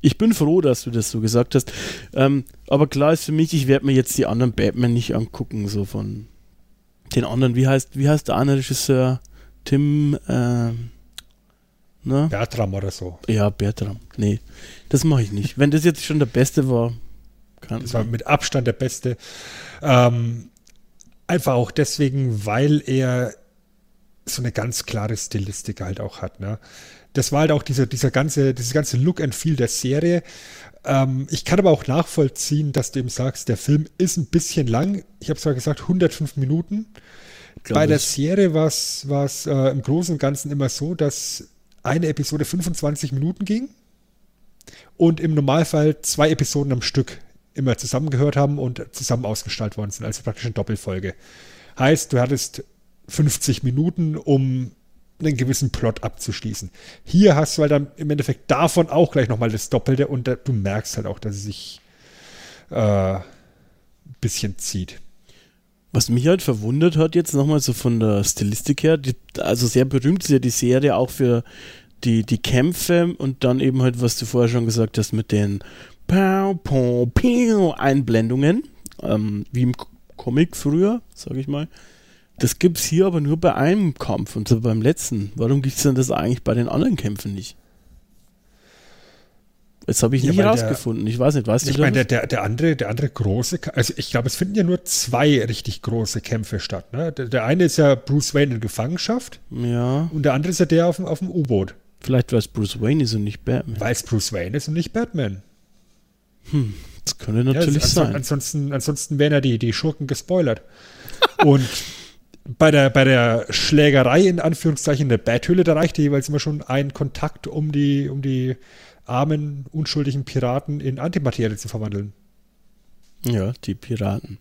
Ich bin froh, dass du das so gesagt hast. Ähm, aber klar ist für mich, ich werde mir jetzt die anderen Batman nicht angucken, so von den anderen. Wie heißt, wie heißt der andere Regisseur? Tim, ähm, ne?
Bertram oder so.
Ja, Bertram. Nee, das mache ich nicht. Wenn das jetzt schon der Beste war, kann
Das war mit Abstand der beste. Ähm, einfach auch deswegen, weil er so eine ganz klare Stilistik halt auch hat. Ne? Das war halt auch dieser, dieser ganze, dieses ganze Look and Feel der Serie. Ähm, ich kann aber auch nachvollziehen, dass du eben sagst, der Film ist ein bisschen lang. Ich habe zwar gesagt 105 Minuten. Bei der
ich.
Serie war es äh, im Großen und Ganzen immer so, dass eine Episode 25 Minuten ging und im Normalfall zwei Episoden am Stück immer zusammengehört haben und zusammen ausgestrahlt worden sind, also praktisch eine Doppelfolge. Heißt, du hattest 50 Minuten, um einen gewissen Plot abzuschließen. Hier hast du halt dann im Endeffekt davon auch gleich nochmal das Doppelte und da, du merkst halt auch, dass es sich äh, ein bisschen zieht.
Was mich halt verwundert hat, jetzt nochmal so von der Stilistik her, die, also sehr berühmt ist ja die Serie auch für die, die Kämpfe und dann eben halt, was du vorher schon gesagt hast, mit den Pow, Pow, Pew Einblendungen, ähm, wie im Comic früher, sag ich mal. Das gibt's hier aber nur bei einem Kampf und so beim letzten. Warum gibt's denn das eigentlich bei den anderen Kämpfen nicht? Jetzt habe ich
Ja,
nicht
weil der-.
Ich weiß nicht, weißt
Ich
du
meine, der, der, der andere, der andere große, also ich glaube, es finden ja nur zwei richtig große Kämpfe statt. Ne? Der, der eine ist ja Bruce Wayne in Gefangenschaft
Ja,
und der andere ist ja der auf dem, auf dem U-Boot,
vielleicht weil es Bruce Wayne ist und nicht Batman.
weil es Bruce Wayne ist und nicht Batman.
Das könnte
Ja,
natürlich
anson-
sein.
Ansonsten, ansonsten wären ja die, die Schurken gespoilert. und bei der, bei der Schlägerei in Anführungszeichen der Betthöhle, da reichte jeweils immer schon ein Kontakt, um die, um die armen, unschuldigen Piraten in Antimaterie zu verwandeln.
Ja, die Piraten.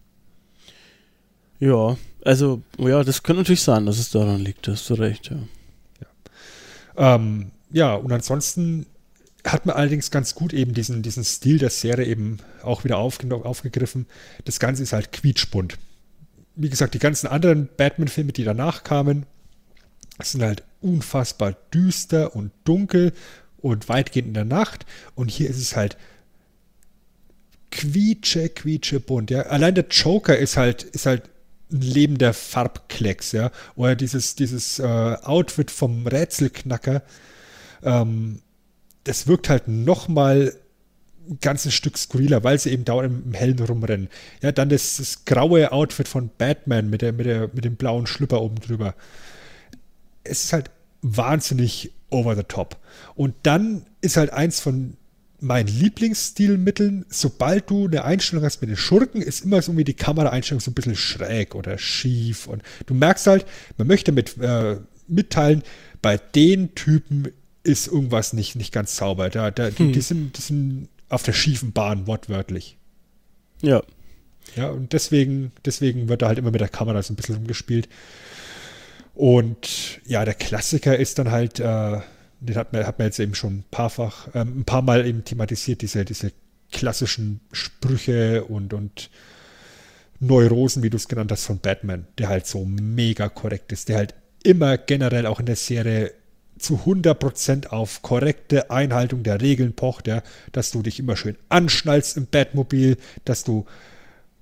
Ja, also, ja, das könnte natürlich sein, dass es daran liegt, hast du recht, ja.
Ähm, ja, und ansonsten hat man allerdings ganz gut eben diesen, diesen Stil der Serie eben auch wieder aufge aufgegriffen. Das Ganze ist halt quietschbunt. Wie gesagt, die ganzen anderen Batman-Filme, die danach kamen, sind halt unfassbar düster und dunkel und weitgehend in der Nacht. Und hier ist es halt quietsche, quietsche bunt. Ja. Allein der Joker ist halt, ist halt ein lebender Farbklecks, ja. Oder dieses, dieses äh, Outfit vom Rätselknacker, ähm, das wirkt halt nochmal ein ganzes Stück skurriler, weil sie eben dauernd im, Hellen rumrennen. Ja, dann das, das, graue Outfit von Batman mit, der, mit, der, mit dem blauen Schlüpper oben drüber. Es ist halt wahnsinnig over the top. Und dann ist halt eins von meinen Lieblingsstilmitteln, sobald du eine Einstellung hast mit den Schurken, ist immer so wie die Kameraeinstellung so ein bisschen schräg oder schief. Und du merkst halt, man möchte mit, äh, mitteilen, bei den Typen ist irgendwas nicht, nicht ganz sauber. Da, da, hm. die, die, sind, die sind auf der schiefen Bahn, wortwörtlich.
Ja.
Ja, und deswegen, deswegen wird da halt immer mit der Kamera so ein bisschen rumgespielt. Und ja, der Klassiker ist dann halt, äh, den hat man, hat man jetzt eben schon ein paarfach, ähm, ein paar Mal eben thematisiert, diese, diese klassischen Sprüche und, und Neurosen, wie du es genannt hast, von Batman, der halt so mega korrekt ist, der halt immer generell auch in der Serie zu 100% auf korrekte Einhaltung der Regeln pocht, ja, dass du dich immer schön anschnallst im Batmobil, dass du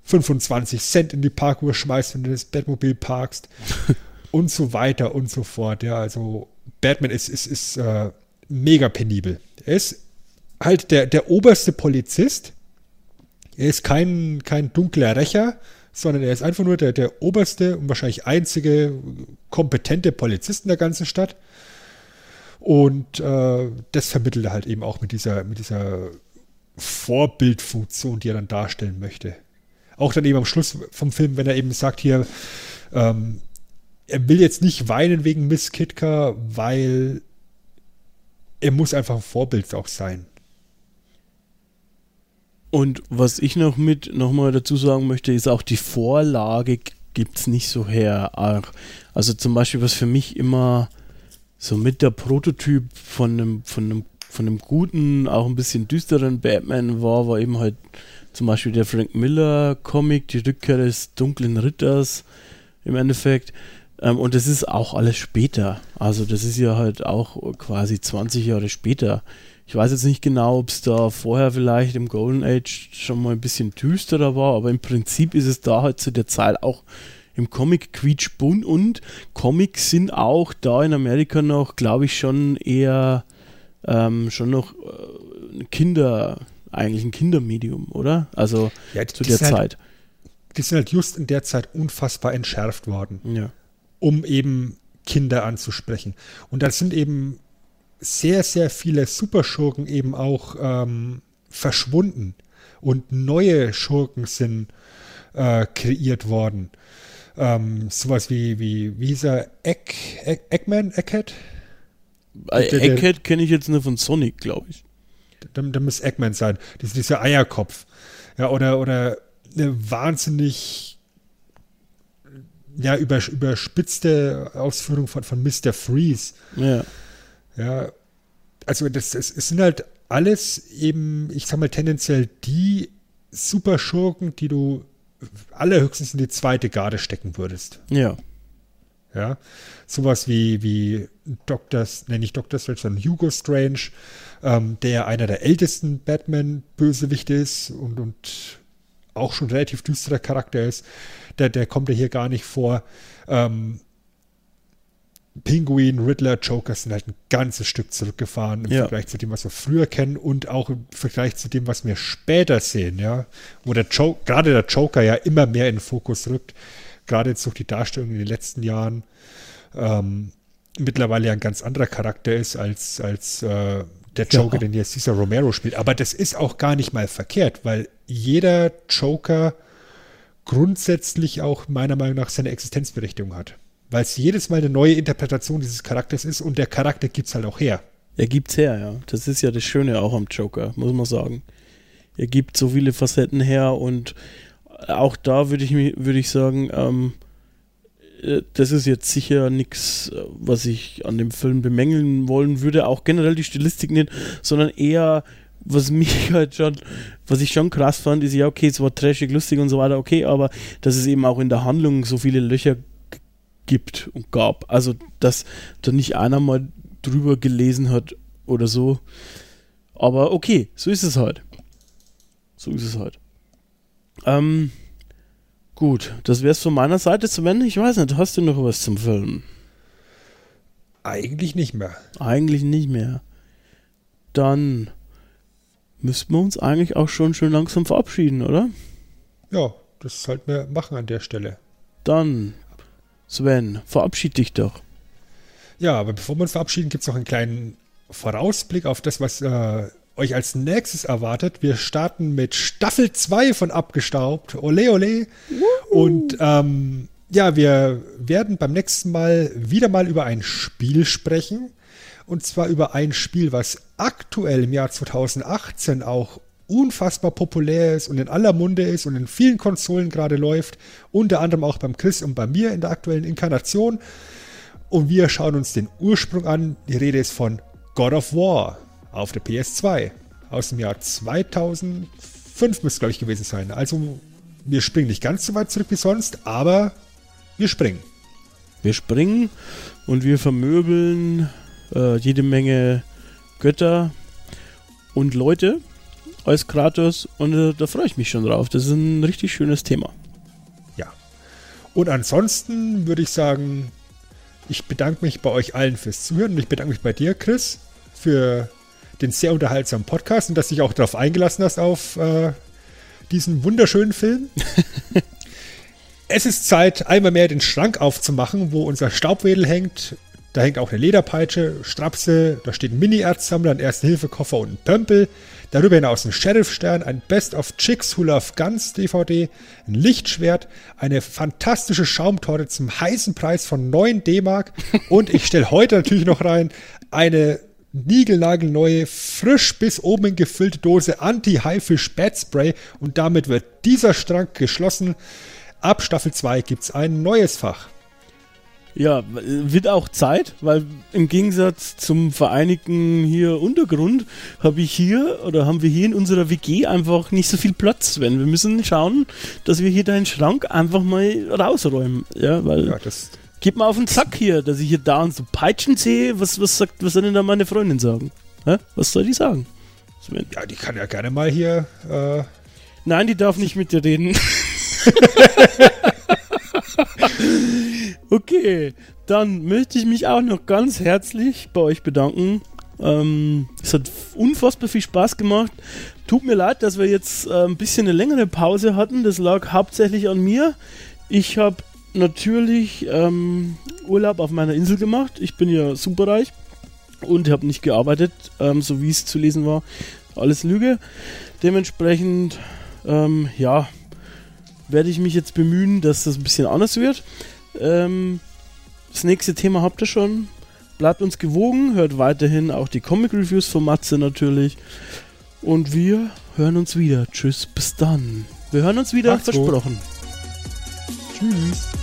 25 Cent in die Parkuhr schmeißt, wenn du das Batmobil parkst und so weiter und so fort. Ja, also Batman ist, ist, ist äh, mega penibel. Er ist halt der, der oberste Polizist. Er ist kein, kein dunkler Rächer, sondern er ist einfach nur der, der oberste und wahrscheinlich einzige kompetente Polizist in der ganzen Stadt. Und äh, das vermittelt er halt eben auch mit dieser, mit dieser Vorbildfunktion, die er dann darstellen möchte. Auch dann eben am Schluss vom Film, wenn er eben sagt hier, ähm, er will jetzt nicht weinen wegen Miss Kitka, weil er muss einfach ein Vorbild auch sein.
Und was ich noch mit nochmal dazu sagen möchte, ist auch die Vorlage gibt es nicht so her. Also zum Beispiel, was für mich immer so mit der Prototyp von einem, von einem, von einem guten, auch ein bisschen düsteren Batman war, war eben halt zum Beispiel der Frank Miller Comic, die Rückkehr des dunklen Ritters im Endeffekt. Ähm, und das ist auch alles später. Also das ist ja halt auch quasi 20 Jahre später. Ich weiß jetzt nicht genau, ob es da vorher vielleicht im Golden Age schon mal ein bisschen düsterer war, aber im Prinzip ist es da halt zu der Zeit auch im Comic quietschbunt und Comics sind auch da in Amerika noch, glaube ich, schon eher ähm, schon noch äh, Kinder, eigentlich ein Kindermedium, oder? Also ja, zu der halt Zeit. Halt,
die sind halt just in der Zeit unfassbar entschärft worden,
ja.
um eben Kinder anzusprechen. Und da sind eben sehr, sehr viele Superschurken eben auch ähm, verschwunden und neue Schurken sind äh, kreiert worden ähm, sowas wie, wie, wie hieß er? Egg, Egg, Eggman? Egghead?
Äh, Egghead kenne ich jetzt nur von Sonic, glaube ich.
Da, da muss Eggman sein. Dies, dieser Eierkopf. Ja, oder, oder eine wahnsinnig ja, über, überspitzte Ausführung von, von Mr. Freeze.
Ja.
Ja, also das, das, es sind halt alles eben, ich sag mal, tendenziell die Superschurken, die du allerhöchstens in die zweite Garde stecken würdest.
Ja.
Ja. Sowas wie, wie Doctors, nenne ich Doctor Strange, sondern Hugo Strange, ähm, der einer der ältesten Batman-Bösewichte ist und, und auch schon relativ düsterer Charakter ist. Der, der kommt ja hier gar nicht vor. Ähm, Pinguin, Riddler, Joker sind halt ein ganzes Stück zurückgefahren im ja. Vergleich zu dem, was wir früher kennen und auch im Vergleich zu dem, was wir später sehen, ja. Wo der Joker, gerade der Joker ja immer mehr in den Fokus rückt, gerade jetzt durch die Darstellung in den letzten Jahren, ähm, mittlerweile ja ein ganz anderer Charakter ist als, als äh, der Joker, ja. den jetzt Cesar Romero spielt. Aber das ist auch gar nicht mal verkehrt, weil jeder Joker grundsätzlich auch meiner Meinung nach seine Existenzberechtigung hat. Weil es jedes Mal eine neue Interpretation dieses Charakters ist und der Charakter gibt es halt auch her.
Er gibt's her, ja. Das ist ja das Schöne auch am Joker, muss man sagen. Er gibt so viele Facetten her und auch da würde ich würde ich sagen, ähm, äh, das ist jetzt sicher nichts, was ich an dem Film bemängeln wollen würde, auch generell die Stilistik nicht, sondern eher, was mich halt schon, was ich schon krass fand, ist ja, okay, es war trashig, lustig und so weiter, okay, aber dass es eben auch in der Handlung so viele Löcher g- gibt und gab. Also, dass da nicht einer mal drüber gelesen hat oder so. Aber okay, so ist es halt. So ist es halt. Ähm, gut, das wär's von meiner Seite. Sven, ich weiß nicht, hast du noch was zum Film?
Eigentlich nicht mehr.
Eigentlich nicht mehr. Dann müssten wir uns eigentlich auch schon schön langsam verabschieden, oder?
Ja, das sollten wir machen an der Stelle.
Dann, Sven, verabschied dich doch.
Ja, aber bevor wir uns verabschieden, gibt es noch einen kleinen Vorausblick auf das, was äh, euch als nächstes erwartet. Wir starten mit Staffel 2 von Abgestaubt. Ole, ole. Und ähm, ja, wir werden beim nächsten Mal wieder mal über ein Spiel sprechen. Und zwar über ein Spiel, was aktuell im Jahr 2018 auch unfassbar populär ist und in aller Munde ist und in vielen Konsolen gerade läuft. Unter anderem auch beim Chris und bei mir in der aktuellen Inkarnation. Und wir schauen uns den Ursprung an. Die Rede ist von God of War auf der PS2 aus dem Jahr 2005 müsste glaube ich gewesen sein. Also wir springen nicht ganz so weit zurück wie sonst, aber wir springen.
Wir springen und wir vermöbeln äh, jede Menge Götter und Leute als Kratos und äh, da freue ich mich schon drauf. Das ist ein richtig schönes Thema.
Ja. Und ansonsten würde ich sagen, ich bedanke mich bei euch allen fürs Zuhören und ich bedanke mich bei dir, Chris, für den sehr unterhaltsamen Podcast und dass du dich auch darauf eingelassen hast auf äh, diesen wunderschönen Film. es ist Zeit, einmal mehr den Schrank aufzumachen, wo unser Staubwedel hängt. Da hängt auch eine Lederpeitsche, Strapse, da steht ein Mini-Erzsammler, ein Erste-Hilfe-Koffer und ein Pömpel. Darüber hinaus ein Sheriff-Stern, ein Best of Chicks Who Love Guns DVD, ein Lichtschwert, eine fantastische Schaumtorte zum heißen Preis von 9 D-Mark und ich stelle heute natürlich noch rein eine niegelnagelneue, frisch bis oben gefüllte Dose Anti-Haifisch-Bat-Spray und damit wird dieser Schrank geschlossen. Ab Staffel 2 gibt es ein neues Fach.
Ja, wird auch Zeit, weil im Gegensatz zum vereinigten hier Untergrund habe ich hier oder haben wir hier in unserer WG einfach nicht so viel Platz, Sven. Wir müssen schauen, dass wir hier deinen Schrank einfach mal rausräumen. Ja, weil
Ja, das
geht mal auf den Sack hier, dass ich hier da und so Peitschen sehe. Was, was sagt, was soll denn da meine Freundin sagen? Hä? Was soll die sagen? Sven?
Ja, die kann ja gerne mal hier. Äh,
Nein, die darf nicht mit dir reden. okay, dann möchte ich mich auch noch ganz herzlich bei euch bedanken. Ähm, es hat unfassbar viel Spaß gemacht. Tut mir leid, dass wir jetzt äh, ein bisschen eine längere Pause hatten. Das lag hauptsächlich an mir. Ich habe natürlich ähm, Urlaub auf meiner Insel gemacht. Ich bin ja superreich und habe nicht gearbeitet, ähm, so wie es zu lesen war. Alles Lüge. Dementsprechend, ähm, ja, werde ich mich jetzt bemühen, dass das ein bisschen anders wird. Ähm, das nächste Thema habt ihr schon. Bleibt uns gewogen, hört weiterhin auch die Comic Reviews von Matze natürlich. Und wir hören uns wieder. Tschüss, bis dann. Wir hören uns wieder,
Macht's gut.
versprochen.
tschüss.